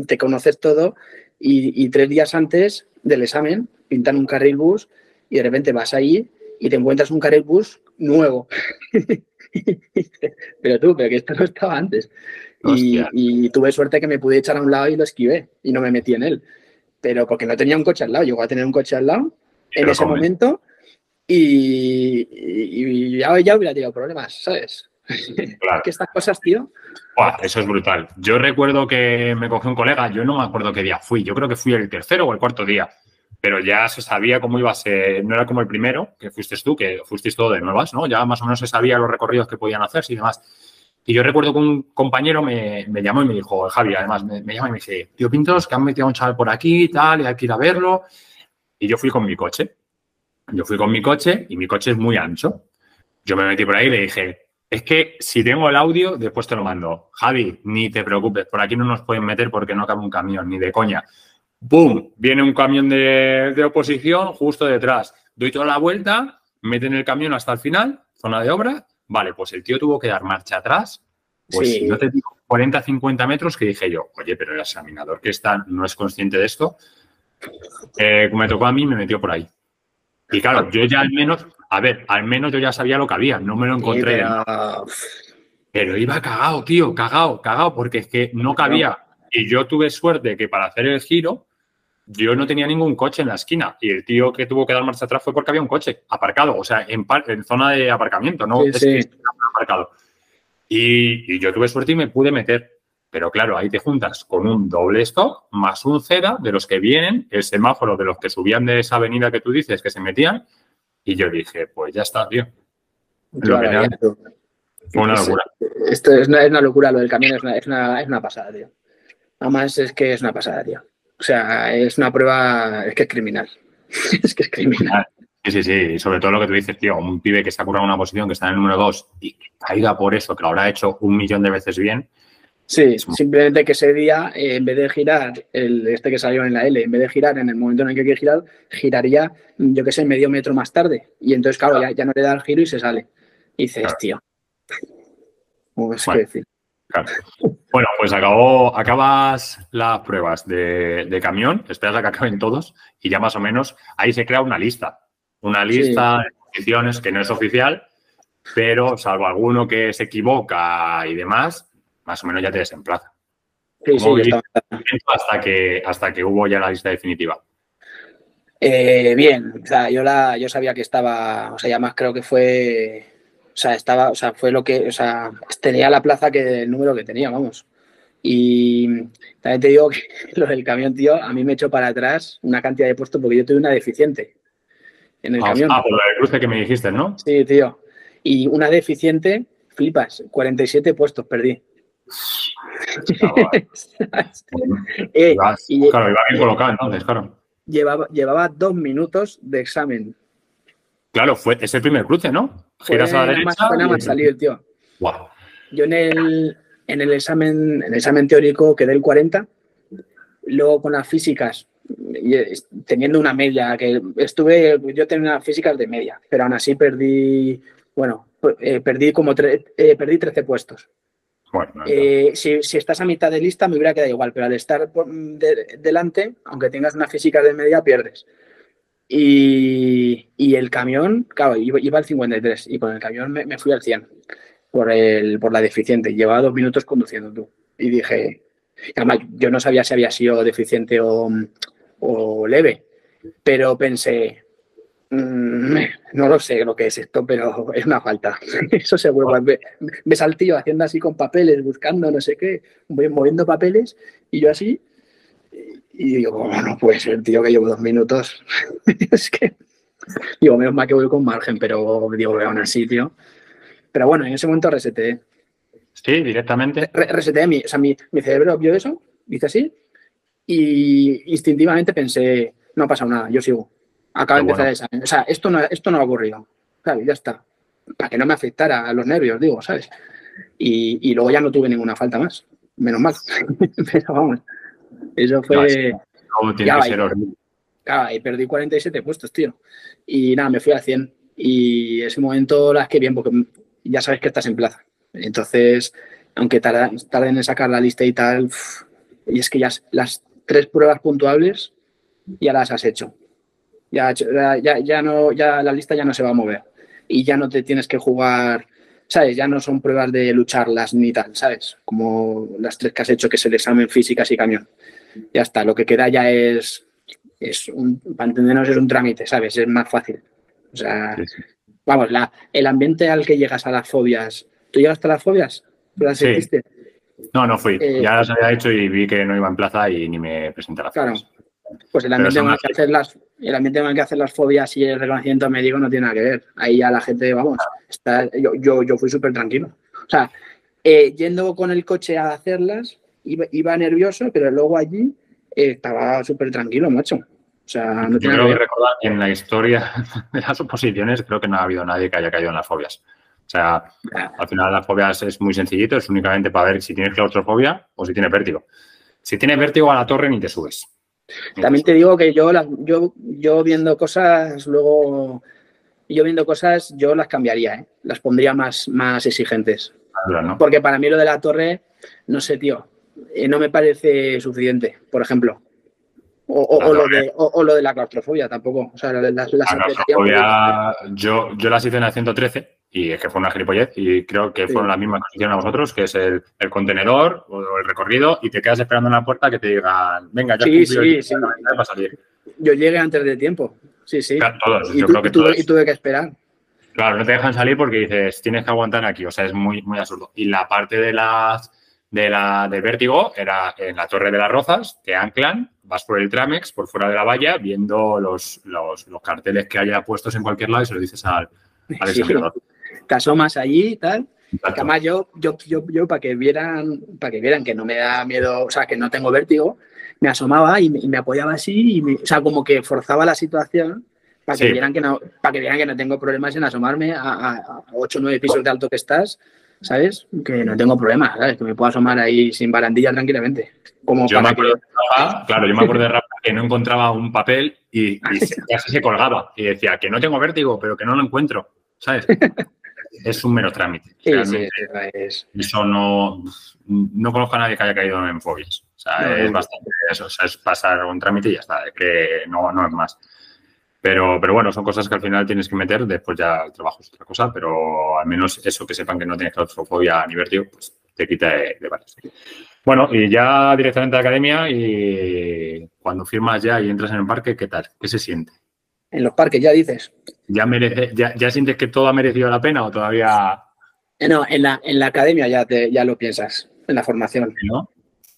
te conoces todo y, y tres días antes del examen pintan un carril bus y de repente vas ahí y te encuentras un carril bus nuevo. pero tú, pero que esto no estaba antes. Y, y tuve suerte que me pude echar a un lado y lo esquivé y no me metí en él. Pero porque no tenía un coche al lado, llegó a tener un coche al lado en ese come. momento y, y- y ya, ya hubiera tenido problemas, ¿sabes? Claro. que estas cosas, tío. Eso es brutal. Yo recuerdo que me cogió un colega, yo no me acuerdo qué día fui, yo creo que fui el tercero o el cuarto día, pero ya se sabía cómo iba a ser, no era como el primero, que fuiste tú, que fuisteis todo de nuevas, ¿no? Ya más o menos se sabía los recorridos que podían hacerse y demás. Y yo recuerdo que un compañero me, me llamó y me dijo, Javi, además, me, me llama y me dice, tío Pintos, que han metido a un chaval por aquí y tal, y hay que ir a verlo. Y yo fui con mi coche. Yo fui con mi coche y mi coche es muy ancho. Yo me metí por ahí y le dije, es que si tengo el audio, después te lo mando. Javi, ni te preocupes, por aquí no nos pueden meter porque no cabe un camión, ni de coña. ¡Bum! Viene un camión de, de oposición justo detrás. Doy toda la vuelta, meten el camión hasta el final, zona de obra. Vale, pues el tío tuvo que dar marcha atrás. Pues Sí. yo te digo, 40, 50 metros que dije yo, oye, pero el examinador que está no es consciente de esto. Eh, me tocó a mí, me metió por ahí. Y claro, yo ya al menos, a ver, al menos yo ya sabía lo que había, no me lo encontré. Y, pero, Pero iba cagado, tío, cagado, cagado, porque es que no cabía. Y yo tuve suerte que para hacer el giro, yo no tenía ningún coche en la esquina. Y el tío que tuvo que dar marcha atrás fue porque había un coche aparcado, o sea, en, par- en zona de aparcamiento, ¿no? Sí, es sí. que estaba aparcado. Y, y yo tuve suerte y me pude meter. Pero claro, ahí te juntas con un doble stop más un CEDA de los que vienen, el semáforo de los que subían de esa avenida que tú dices que se metían. Y yo dije, pues ya está, tío. Lo que. Fue una locura. Esto es una, es una locura, lo del camión es una, es, una, es una pasada, tío. Además es que es una pasada, tío. O sea, es una prueba, es que es criminal. es que es criminal. Sí, sí, sí. Y sobre todo lo que tú dices, tío, un pibe que se ha curado una posición, que está en el número 2 y que caiga por eso, que lo habrá hecho un millón de veces bien. Sí, simplemente que ese día, eh, en vez de girar, el, este que salió en la L, en vez de girar en el momento en el que que girar, giraría, yo qué sé, medio metro más tarde. Y entonces, claro, ya, ya no le da el giro y se sale. Y dices, Claro. tío. Pues, Bueno. ¿qué decir? Claro. Bueno, pues acabó, acabas las pruebas de, de camión, esperas a que acaben todos y ya más o menos ahí se crea una lista. Una lista de posiciones que no es oficial, pero salvo alguno que se equivoca y demás, más o menos ya te desemplaza. Sí, sí, ¿Cómo ya está. Hasta que, hasta que hubo ya la lista definitiva. Eh, bien, o sea, yo, la, yo sabía que estaba, o sea, y además creo que fue, sea, estaba, o sea, fue lo que, o sea, tenía la plaza que el número que tenía, vamos. Y también te digo que lo del camión, tío, a mí me echó para atrás una cantidad de puestos porque yo tuve una deficiente en el Ah, camión. ah, por lo del cruce que me dijiste, ¿no? Sí, tío. Y una deficiente, flipas, 47 puestos perdí. Eh, claro, iba bien colocado entonces, claro. llevaba, llevaba dos minutos de examen. Claro, fue, es el primer cruce, ¿no? Fue a la derecha. más, nada más el tío. Guau. Yo en el, en el examen, en el examen teórico quedé el 40, luego con las físicas, eh, teniendo una media, que estuve, yo tenía unas físicas de media, pero aún así perdí, bueno, eh, perdí como tre- eh, perdí 13 puestos. Bueno, no, Eh, si, si estás a mitad de lista me hubiera quedado igual, pero al estar por- de- delante, aunque tengas una física de media, pierdes. Y, y el camión, claro, iba, iba al 53 y con el camión me, me fui al 100 por, el, por la deficiente. Llevaba dos minutos conduciendo tú. Y dije, además, yo no sabía si había sido deficiente o, o leve, pero pensé, mm, no lo sé lo que es esto, pero es una falta. Eso seguro. Ve- Ves tío haciendo así con papeles, buscando no sé qué, voy moviendo papeles y yo así. Y digo, ¿cómo no puede ser, tío, que llevo dos minutos? es que. Digo, menos mal que voy con margen, pero digo, aún así, tío. Pero bueno, en ese momento reseteé. Sí, directamente. Re- reseteé mi, o sea, mi, mi cerebro vio eso, hice así, y instintivamente pensé, no ha pasado nada, yo sigo. Acaba de empezar bueno. examen. O sea, esto no, esto no ha ocurrido. Claro, ya está. Para que no me afectara a los nervios, digo, ¿sabes? Y, y luego ya no tuve ninguna falta más. Menos mal. Pero vamos, eso fue. No, tiene que ser horrible. Claro, y perdí 47 puestos, tío. Y nada, me fui al 100. y ese momento las que bien, porque ya sabes que estás en plaza. Entonces, aunque tarden en sacar la lista y tal, y es que ya las tres pruebas puntuables ya las has hecho. Ya, ya, ya, no, ya la lista ya no se va a mover y ya no te tienes que jugar, ¿sabes? Ya no son pruebas de lucharlas ni tal, ¿sabes? Como las tres que has hecho, que es el examen físicas y camión. Ya está, lo que queda ya es, es un, para entendernos, es un trámite, ¿sabes? Es más fácil. O sea, vamos, la, el ambiente al que llegas a las fobias, ¿tú llegaste a las fobias? ¿Las sí. No, no fui. Eh, ya las había hecho y vi que no iba en plaza y ni me presenté a las Claro. Pues el ambiente, con el, que hacer las, el ambiente con el que hacer las fobias y el reconocimiento médico no tiene nada que ver. Ahí ya la gente, vamos, está, yo, yo, yo fui súper tranquilo. O sea, eh, yendo con el coche a hacerlas, iba, iba nervioso, pero luego allí eh, estaba súper tranquilo, macho. O sea, no yo creo que, recordar que en la historia de las oposiciones creo que no ha habido nadie que haya caído en las fobias. O sea, al final las fobias es muy sencillito, es únicamente para ver si tienes claustrofobia o si tienes vértigo. Si tienes vértigo a la torre ni te subes. También te digo que yo, yo, yo viendo cosas, luego, yo viendo cosas, yo las cambiaría, ¿eh? las pondría más, más exigentes. Claro, ¿no? Porque para mí lo de la torre, no sé, tío, eh, no me parece suficiente, por ejemplo. O, o, o, lo de, o, lo de, la claustrofobia tampoco. O sea, las, las la claustrofobia, yo, yo las hice en la 113 y es que fue una gilipollez y creo que fueron sí. las mismas que hicieron a vosotros, que es el, el, contenedor o el recorrido y te quedas esperando en la puerta que te digan, venga, ya sí, sí, sí. para salir. Yo llegué antes de tiempo, sí, sí. Claro, todos, y, yo creo que tuve, todos. y tuve que esperar. Claro, no te dejan salir porque dices, tienes que aguantar aquí, o sea, es muy, muy absurdo. Y la parte de las de la del vértigo era en la Torre de las Rozas, te anclan, vas por el Tramex, por fuera de la valla, viendo los, los, los carteles que haya puestos en cualquier lado y se lo dices al, al Sí. examinador. Te asomas allí y tal. Exacto. Que además yo, yo, yo, yo para que vieran, para que vieran que no me da miedo, o sea, que no tengo vértigo, me asomaba y me, y me apoyaba así, y me- o sea, como que forzaba la situación para que Sí. vieran que no, para que vieran que no tengo problemas en asomarme a, a, a 8 o 9 pisos de alto que estás, ¿sabes? Que no tengo problemas, ¿sabes? Que me puedo asomar ahí sin barandilla tranquilamente. Como Yo me acuerdo que, de Rafa, claro, yo me acuerdo de Rafa que no encontraba un papel y, y se- casi se colgaba y decía que no tengo vértigo, pero que no lo encuentro, ¿sabes? Es un mero trámite. Sí, realmente. es, Eso no, no conozco a nadie que haya caído en fobias. O sea, No, es no. bastante eso. O sea, es pasar un trámite y ya está. Es que no, no es más. Pero, pero bueno, son cosas que al final tienes que meter. Después ya el trabajo es otra cosa. Pero al menos eso que sepan que no tienes claustrofobia ni vértigo, pues te quita de, de varios. Bueno, y ya directamente a la academia y cuando firmas ya y entras en el parque, ¿qué tal? ¿Qué se siente? En los parques, ya dices. ¿Ya, merece, ya, ya sientes que todo ha merecido la pena o todavía Eh, No, en la, en la academia ya, te, ya lo piensas, en la formación. no?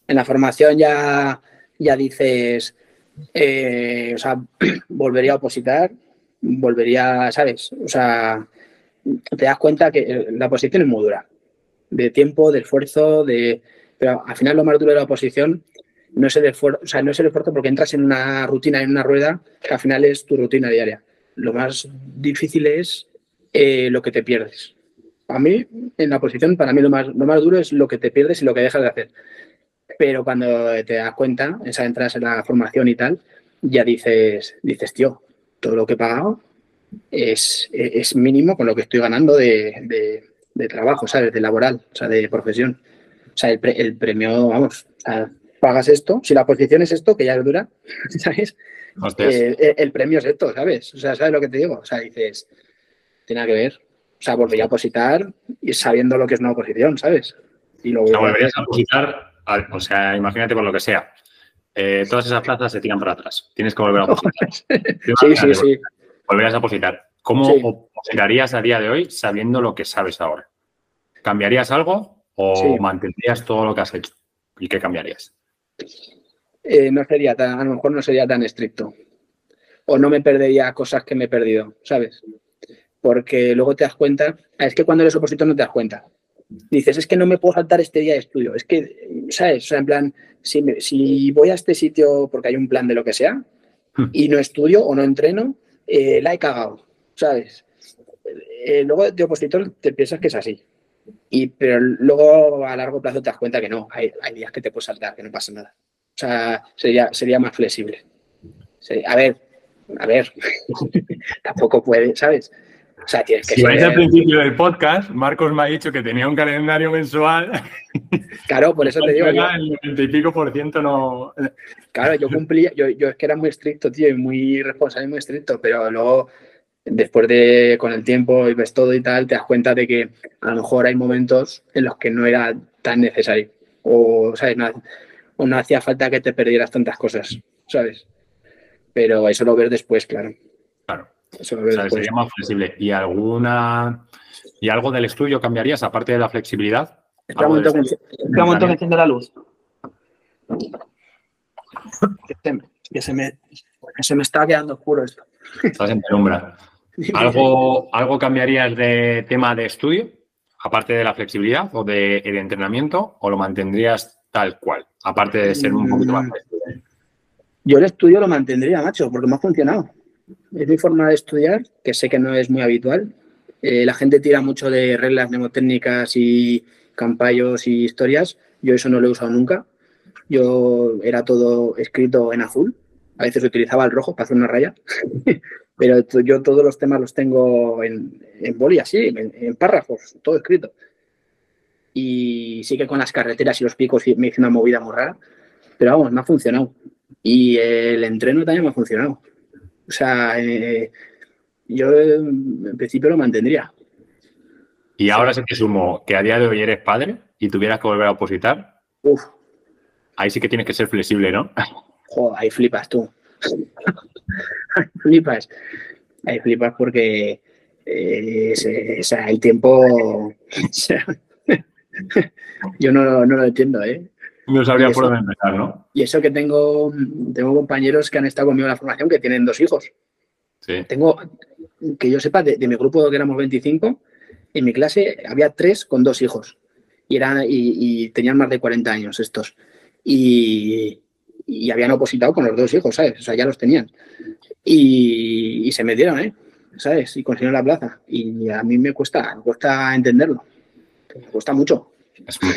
En la formación ya, ya dices, eh, o sea, volvería a opositar, volvería, ¿sabes? O sea, te das cuenta que eh, la oposición es muy dura, de tiempo, de esfuerzo, de... Pero al final lo más duro de la oposición no es el esfuerzo, no es el porque entras en una rutina, en una rueda, que al final es tu rutina diaria. Lo más difícil es eh, lo que te pierdes. A mí, en la oposición, para mí lo más, lo más duro es lo que te pierdes y lo que dejas de hacer. Pero cuando te das cuenta, o sea, entras en la formación y tal, ya dices, dices, tío, todo lo que he pagado es, es mínimo con lo que estoy ganando de, de, de trabajo, ¿sabes? De laboral, o sea, de profesión. O sea, el, pre- el premio, vamos, o pagas esto, si la posición es esto, que ya es dura, ¿sabes? Hostias. Eh, el, premio es esto, ¿sabes? O sea, ¿sabes lo que te digo? O sea, dices, tiene nada que ver. O sea, volvería a opositar y sabiendo lo que es una oposición, ¿sabes? Y lo O sea, volvería a volverías a opositar, al- o sea, imagínate por lo que sea. Eh, todas esas plazas se tiran para atrás. Tienes que volver a opositar. Sí, sí, sí. Volverías a opositar. ¿Cómo Sí. opositarías a día de hoy sabiendo lo que sabes ahora? ¿Cambiarías algo o Sí. mantendrías todo lo que has hecho? ¿Y qué cambiarías? Eh, no sería tan, a lo mejor no sería tan estricto. O no me perdería cosas que me he perdido, ¿sabes? Porque luego te das cuenta, ah, es que cuando eres opositor no te das cuenta. Dices, es que no me puedo saltar este día de estudio. Es que, ¿sabes? O sea, en plan, si, me- si voy a este sitio porque hay un plan de lo que sea Hmm. y no estudio o no entreno, eh, la he cagado, ¿sabes? Eh, luego de opositor te piensas que es así. Y, pero luego a largo plazo te das cuenta que no, hay, hay días que te puedes saltar, que no pasa nada. O sea, sería, sería más flexible. A ver, a ver, tampoco puede, ¿sabes? O sea, tienes que Si vais al principio del podcast, Marcos me ha dicho que tenía un calendario mensual. Claro, por eso te digo, yo, el 90 y pico por ciento no. claro, yo cumplía, yo, yo es que era muy estricto, tío, y muy responsable muy estricto, pero luego, después de, con el tiempo y ves todo y tal, te das cuenta de que a lo mejor hay momentos en los que no era tan necesario. O, ¿sabes? No, o no hacía falta que te perdieras tantas cosas, ¿sabes? Pero eso lo ves después, claro. Claro. Eso lo O ves sea, después. sería más flexible. ¿Y alguna. ¿Y algo del estudio cambiarías, aparte de la flexibilidad? Espera un momento, que, espera un momento que enciende la luz. Que se, me- que se me, que se me está quedando oscuro esto. Estás en penumbra. ¿Algo, ¿Algo cambiarías de tema de estudio, aparte de la flexibilidad o de el entrenamiento, o lo mantendrías tal cual, aparte de ser un poquito más flexible? Yo el estudio lo mantendría, macho, porque me ha funcionado. Es mi forma de estudiar, que sé que no es muy habitual. Eh, la gente tira mucho de reglas mnemotécnicas y campallos y historias. Yo eso no lo he usado nunca. Yo era todo escrito en azul. A veces utilizaba el rojo para hacer una raya. Pero yo todos los temas los tengo en, en boli, así, en, en párrafos, todo escrito. Y sí que con las carreteras y los picos me hice una movida muy rara. Pero vamos, me ha funcionado. Y el entreno también me ha funcionado. O sea, eh, yo en principio lo mantendría. Y ahora sí que sumo que a día de hoy eres padre y tuvieras que volver a opositar, Uf, ahí sí que tienes que ser flexible, ¿no? joder, ahí flipas tú. Ahí flipas. Ahí flipas porque eh, el tiempo. yo no, no lo entiendo, ¿eh? No sabría Y por eso- dónde empezar, ¿no? Y eso que tengo, tengo compañeros que han estado conmigo en la formación que tienen dos hijos. Sí. Tengo, que yo sepa, de, de mi grupo que éramos 25, en mi clase había tres con dos hijos. Y, eran, y, y tenían más de 40 años estos. Y, y habían opositado con los dos hijos, ¿sabes? O sea, ya los tenían. Y, se metieron, ¿eh? ¿Sabes? Y consiguieron la plaza. Y a mí me cuesta, me cuesta entenderlo. Me cuesta mucho. Es muy.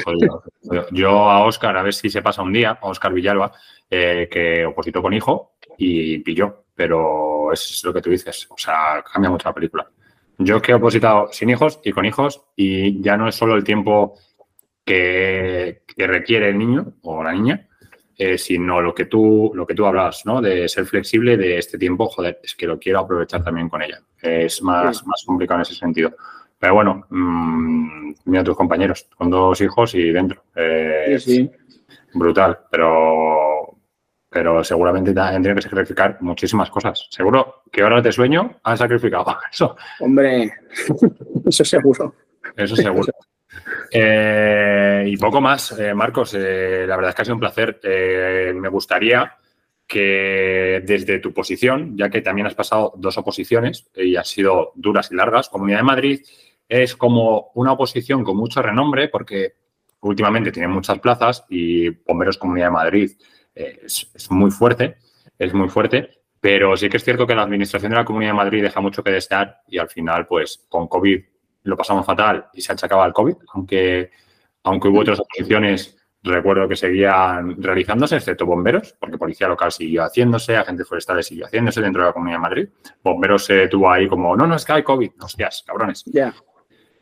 Yo a Oscar, a ver si se pasa un día, a Oscar Villalba, eh, que opositó con hijo y pilló, pero es lo que tú dices, o sea, cambia mucho la película. Yo que he opositado sin hijos y con hijos y ya no es solo el tiempo que requiere el niño o la niña, eh, sino lo que tú lo que tú hablabas, ¿no? De ser flexible de este tiempo, joder, es que lo quiero aprovechar también con ella. Es más, Sí. más complicado en ese sentido. Pero bueno, mmm, mira a tus compañeros, con dos hijos y dentro. Eh, Sí, sí. Brutal, pero, pero seguramente te han tenido que sacrificar muchísimas cosas. Seguro que horas de sueño han sacrificado eso. Hombre, eso seguro. Eso seguro. Eh, y poco más, eh, Marcos. eh, la verdad es que ha sido un placer. Eh, me gustaría que desde tu posición, ya que también has pasado dos oposiciones y han sido duras y largas, Comunidad de Madrid es como una oposición con mucho renombre porque últimamente tiene muchas plazas y Bomberos Comunidad de Madrid es muy fuerte, es muy fuerte, pero sí que es cierto que la administración de la Comunidad de Madrid deja mucho que desear y al final, pues con COVID lo pasamos fatal y se achacaba al COVID, aunque, aunque hubo otras oposiciones, recuerdo que seguían realizándose, excepto bomberos, porque policía local siguió haciéndose, agentes forestales siguió haciéndose dentro de la Comunidad de Madrid. Bomberos se tuvo ahí como, no, no, es que hay COVID, hostias, cabrones.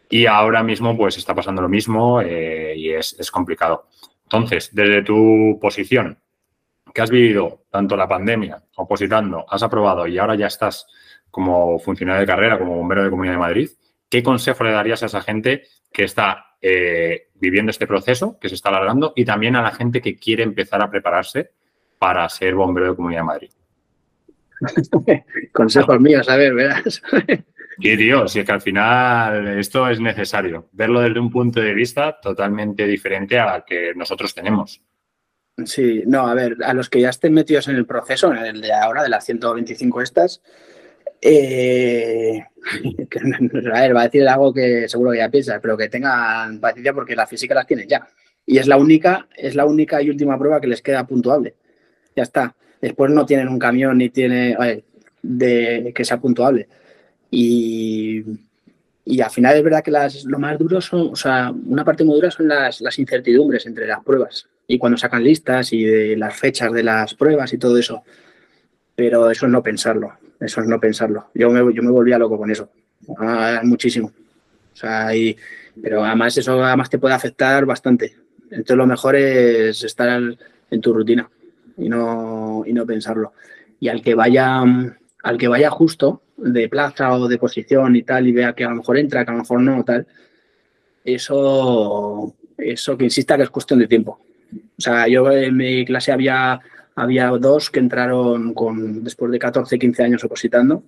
Y ahora mismo, pues está pasando lo mismo eh, y es, es complicado. Entonces, desde tu posición, que has vivido tanto la pandemia, opositando, has aprobado y ahora ya estás como funcionario de carrera, como bombero de Comunidad de Madrid, ¿qué consejo le darías a esa gente que está eh, viviendo este proceso, que se está alargando, y también a la gente que quiere empezar a prepararse para ser bombero de Comunidad de Madrid? Consejos míos, a ver, verás. Y tío, si es que al final esto es necesario, verlo desde un punto de vista totalmente diferente al que nosotros tenemos. Sí, no, a ver, a los que ya estén metidos en el proceso, en el de ahora, de las 125 estas, eh, a ver, va a decir algo que seguro que ya piensas, pero que tengan paciencia porque la física las tienen ya. Y es la única, es la única y última prueba que les queda puntuable. Ya está. Después no tienen un camión ni tiene oye, de que sea puntuable. Y, y al final es verdad que las, lo más duro son, o sea, una parte muy dura son las, las incertidumbres entre las pruebas y cuando sacan listas y de las fechas de las pruebas y todo eso. Pero eso es no pensarlo, eso es no pensarlo. Yo me, yo me volvía loco con eso. muchísimo. O sea, pero además eso además te puede afectar bastante. Entonces lo mejor es estar en tu rutina y no, y no pensarlo. Y al que vaya, al que vaya justo de plaza o de posición y tal, y vea que a lo mejor entra, que a lo mejor no, tal, eso, eso que insista que es cuestión de tiempo. O sea, yo en mi clase había, había dos que entraron con, después de 14, 15 años opositando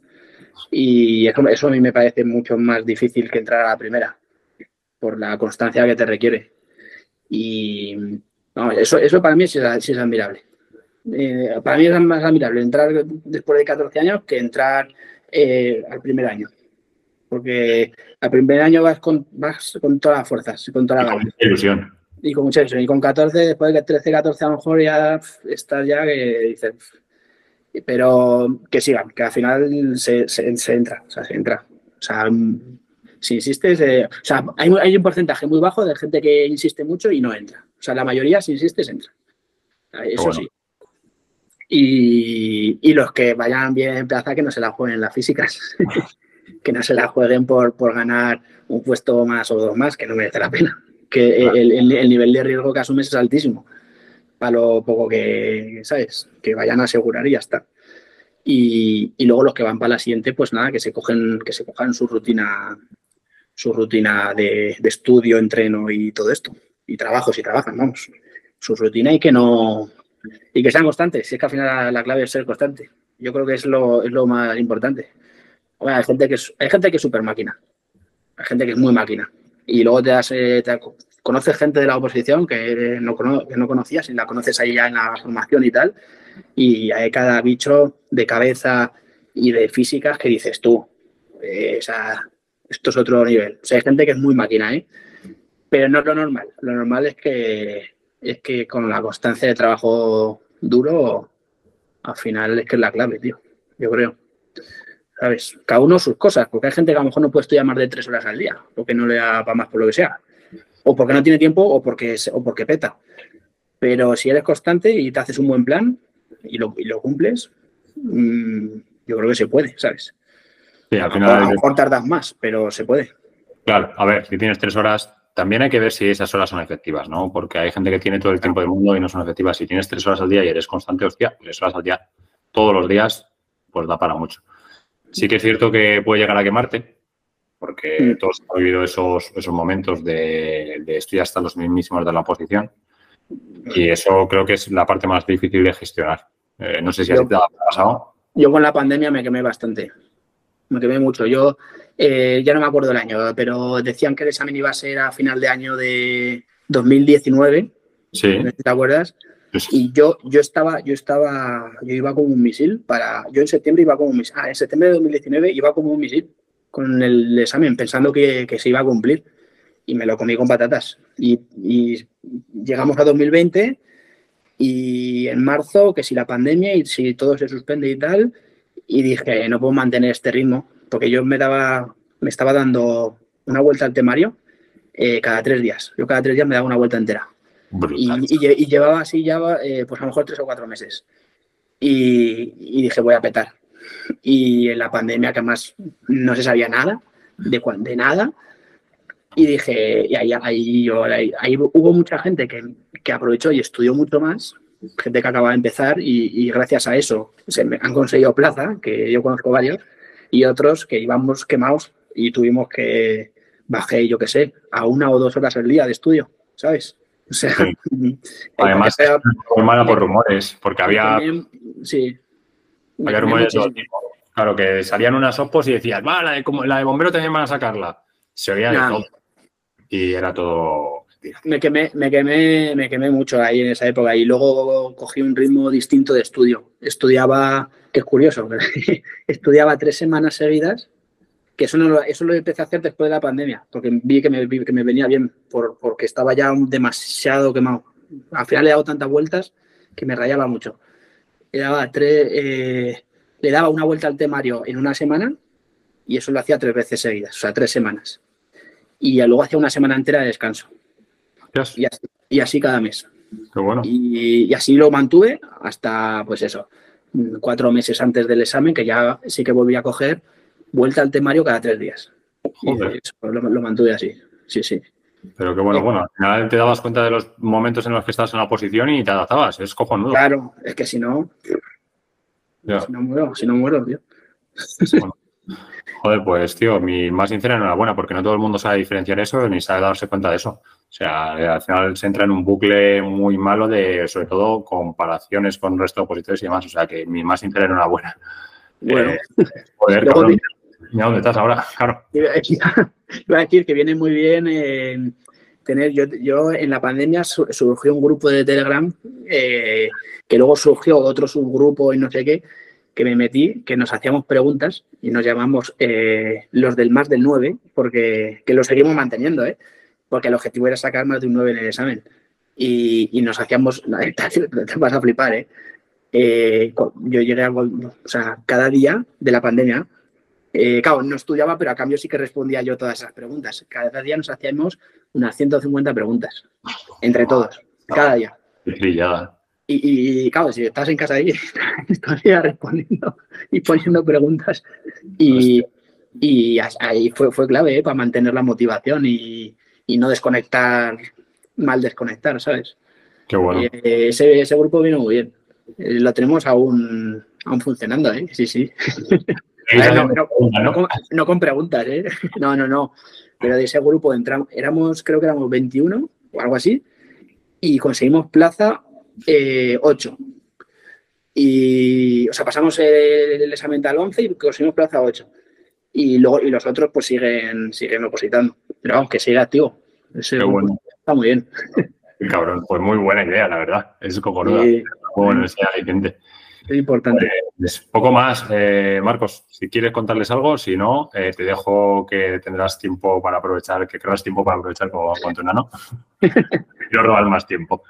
y eso, eso a mí me parece mucho más difícil que entrar a la primera por la constancia que te requiere. Y eso, eso para mí sí es, admirable. Eh, para mí es más admirable entrar después de 14 años que entrar eh, al primer año. Porque al primer año vas con, vas con todas las fuerzas, con toda la ilusión. Y con mucha. Y con 14, después de 13, 14, a lo mejor ya estás ya que dices. Pero que sigan, que al final se, se, entra, o sea, se entra. O sea, si insistes, eh, o sea, hay, hay, un porcentaje muy bajo de gente que insiste mucho y no entra. O sea, la mayoría, si insistes, entra. Eso sí. Y, y, los que vayan bien en plaza, que no se la jueguen en las físicas. que no se la jueguen por, por ganar un puesto más o dos más, que no merece la pena. Que el, el, nivel de riesgo que asumes es altísimo. Para lo poco que, ¿sabes? Que vayan a asegurar y ya está. Y, y, luego los que van para la siguiente, pues nada, que se cogen, que se cojan su rutina, su rutina de, de estudio, entreno y todo esto. Y trabajo si trabajan, vamos. Su rutina y que no, y que sean constantes. Si es que al final la, clave es ser constante. Yo creo que es lo, es lo más importante. hay gente que es, hay gente que es súper máquina. Hay gente que es muy máquina. Y luego te, das, eh, conoces gente de la oposición que no, que no conocías y la conoces ahí ya en la formación y tal. Y hay cada bicho de cabeza y de físicas que dices tú. Eh, o sea, esto es otro nivel. O sea, hay gente que es muy máquina, ¿eh? Pero no es lo normal. Lo normal es que es que con la constancia de trabajo duro, al final es que es la clave, tío. Yo creo. ¿Sabes? Cada uno sus cosas, porque hay gente que a lo mejor no puede estudiar más de tres horas al día, porque no le da para más por lo que sea. O porque no tiene tiempo o porque, o porque peta. Pero si eres constante y te haces un buen plan y lo, y lo cumples, mmm, yo creo que se puede, ¿sabes? Sí, al final. A lo mejor tardas más, pero se puede. Claro, a ver, si tienes tres horas, también hay que ver si esas horas son efectivas, ¿no? Porque hay gente que tiene todo el tiempo del mundo y no son efectivas. Si tienes tres horas al día y eres constante, hostia, tres horas al día todos los días, pues da para mucho. Sí que es cierto que puede llegar a quemarte, porque mm. todos hemos vivido esos, esos momentos de, de estoy hasta los mismísimos de la oposición. Y eso creo que es la parte más difícil de gestionar. Eh, no sé si a te ha pasado. Yo con la pandemia me quemé bastante. Me quemé mucho. Yo eh, ya no me acuerdo el año, pero decían que el examen iba a ser a final de año de 2019. Sí. ¿Te acuerdas? Y yo, yo estaba, yo estaba, yo iba como un misil para, yo en septiembre iba como un misil, ah, en septiembre de 2019 iba como un misil con el examen, pensando que, que se iba a cumplir y me lo comí con patatas. Y, y, llegamos a 2020 y en marzo, que si la pandemia y si todo se suspende y tal, y dije, no puedo mantener este ritmo, porque yo me daba, me estaba dando una vuelta al temario eh, cada tres días. Yo cada tres días me daba una vuelta entera. Y, y, llevaba así ya, eh, pues a lo mejor tres o cuatro meses. Y, y, dije, voy a petar. Y en la pandemia, que además no se sabía nada, de, de nada, y dije, y ahí, ahí, yo, ahí, hubo mucha gente que, que, aprovechó y estudió mucho más, gente que acaba de empezar, y, y gracias a eso se me han conseguido plaza, que yo conozco varios, y otros que íbamos quemados y tuvimos que bajé, yo qué sé, a una o dos horas al día de estudio, ¿sabes? O sea, además, era, por rumores, porque había. sí. Había rumores de todo tipo. Claro, que salían unas opos y decías, va, la de, la de bombero también van a sacarla. Se oía de todo. Y era todo. Me quemé, me quemé, me quemé mucho ahí en esa época y luego cogí un ritmo distinto de estudio. Estudiaba es curioso, estudiaba tres semanas seguidas, que eso, no lo, eso lo empecé a hacer después de la pandemia, porque vi que me, que me venía bien, por, porque estaba ya demasiado quemado. Al final le he dado tantas vueltas que me rayaba mucho. Le daba, tres, eh, le daba una vuelta al temario en una semana y eso lo hacía tres veces seguidas, o sea, tres semanas. Y luego hacía una semana entera de descanso. Y, así, y, así, cada mes. bueno. y, y así lo mantuve hasta, pues eso, cuatro meses antes del examen, que ya sí que volví a coger vuelta al temario cada tres días. Joder. Y eso, lo, lo mantuve así. Sí, sí. Pero que bueno, bueno, al final te dabas cuenta de los momentos en los que estás en la posición y te adaptabas. Es cojonudo. Claro, es que si no, Ya. si no muero, si no muero, tío. Bueno. Joder, pues tío, mi más sincera enhorabuena, porque no todo el mundo sabe diferenciar eso ni sabe darse cuenta de eso. O sea, eh, al final se entra en un bucle muy malo de, sobre todo, comparaciones con el resto de opositores y demás. O sea, que mi más sincera enhorabuena. Bueno, Eh, joder, Luego cabrón. vi- Mira dónde estás ahora, claro. iba a decir que viene muy bien eh, tener. Yo, yo en la pandemia su- surgió un grupo de Telegram eh, que luego surgió otro subgrupo y no sé qué, que me metí, que nos hacíamos preguntas y nos llamamos eh, los del más del 9, porque que lo seguimos manteniendo, ¿eh? porque el objetivo era sacar más de un 9 en el examen. Y, y nos hacíamos, te vas a flipar, ¿eh? Yo llegué a, o sea, cada día de la pandemia, eh, claro, no estudiaba, pero a cambio sí que respondía yo todas esas preguntas. Cada día nos hacíamos unas 150 preguntas, entre todos, cada día. Y, y, claro, si estás en casa ahí, todavía respondiendo y poniendo preguntas. Y, y ahí fue, fue clave ¿eh? para mantener la motivación y, y no desconectar, mal desconectar, ¿sabes? Qué bueno. Y, eh, ese, ese grupo vino muy bien. Eh, lo tenemos aún, aún funcionando, ¿eh? Sí, sí. No, no, pregunta, no ¿no? con, no con preguntas, ¿eh? No, no, no. Pero de ese grupo entramos, éramos, creo que éramos 21 o algo así, y conseguimos plaza eh, 8. Y, o sea, pasamos el, el examen al 11 y conseguimos plaza 8. Y luego, y los otros pues siguen, siguen opositando. Pero vamos, que sigue activo. Ese bueno. Está muy bien. Cabrón. Pues muy buena idea, la verdad. Es cojonuda. Sí, bueno ese aliciente. Es importante. Pues, poco más, eh, Marcos. Si quieres contarles algo, si no, eh, te dejo que tendrás tiempo para aprovechar, que querrás tiempo para aprovechar con, con tu enano. Quiero robar más tiempo.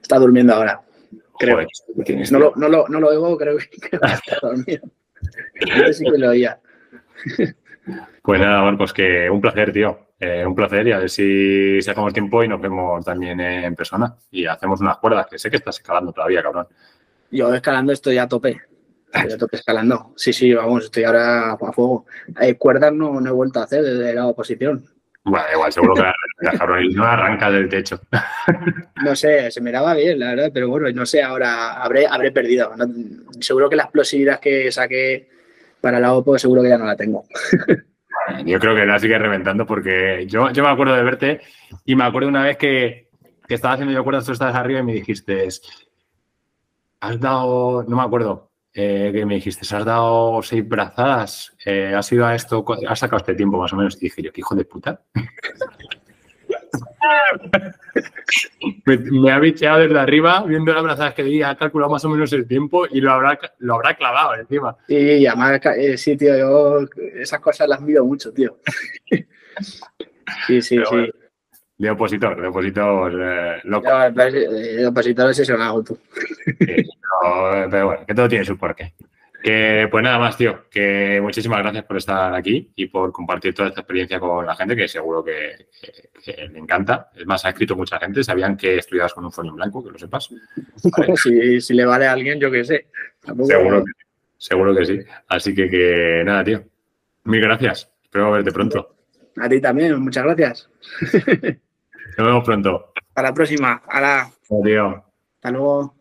Está durmiendo ahora. Creo. Joder, ¿qué tienes, No lo, no, lo, no lo oigo, creo que está dormido. Antes sí que lo oía. Pues nada, Marcos, que un placer, tío. Eh, un placer y a ver si sacamos tiempo y nos vemos también en persona y hacemos unas cuerdas, que sé que estás escalando todavía, cabrón. Yo escalando estoy a tope. Estoy a tope escalando. Sí, sí, vamos, estoy ahora a fuego. Eh, cuerdas no, no he vuelto a hacer desde la oposición. Bueno, igual, seguro que la, y no arranca del techo. No sé, se me daba bien, la verdad, pero bueno, no sé, ahora habré, habré perdido. No- seguro que la explosividad que saqué para la OPO, seguro que ya no la tengo. Yo creo que la sigue reventando porque yo, yo me acuerdo de verte y me acuerdo una vez que, que estaba haciendo yo cuerdas, tú estabas arriba y me dijiste, has dado, no me acuerdo, eh, que me dijiste, has dado seis brazadas, eh, has ido a esto, has sacado este tiempo más o menos. Y dije yo, qué hijo de puta. me, me ha bicheado desde arriba, viendo las brazadas que di, ha calculado más o menos el tiempo y lo habrá, lo habrá clavado encima. Y además, eh, sí, tío, yo esas cosas las mido mucho, tío. Sí, sí, Pero sí. bueno. De opositor, de opositor eh, loco. Yo, pues, eh, opositores eso no hago tú. Sí, pero, pero bueno, que todo tiene su porqué. Que pues nada más, tío, que muchísimas gracias por estar aquí y por compartir toda esta experiencia con la gente, que seguro que, que- que le encanta. Es más, ha escrito mucha gente, sabían que estudiabas con un folio en blanco, que lo sepas. si, si le vale a alguien, yo qué sé. Tampoco- Seguro que, seguro que sí. Así que, que nada, tío. Mil gracias. Espero verte pronto. A ti también, muchas gracias. Nos vemos pronto. Hasta la próxima. Hala, Adiós. hasta luego.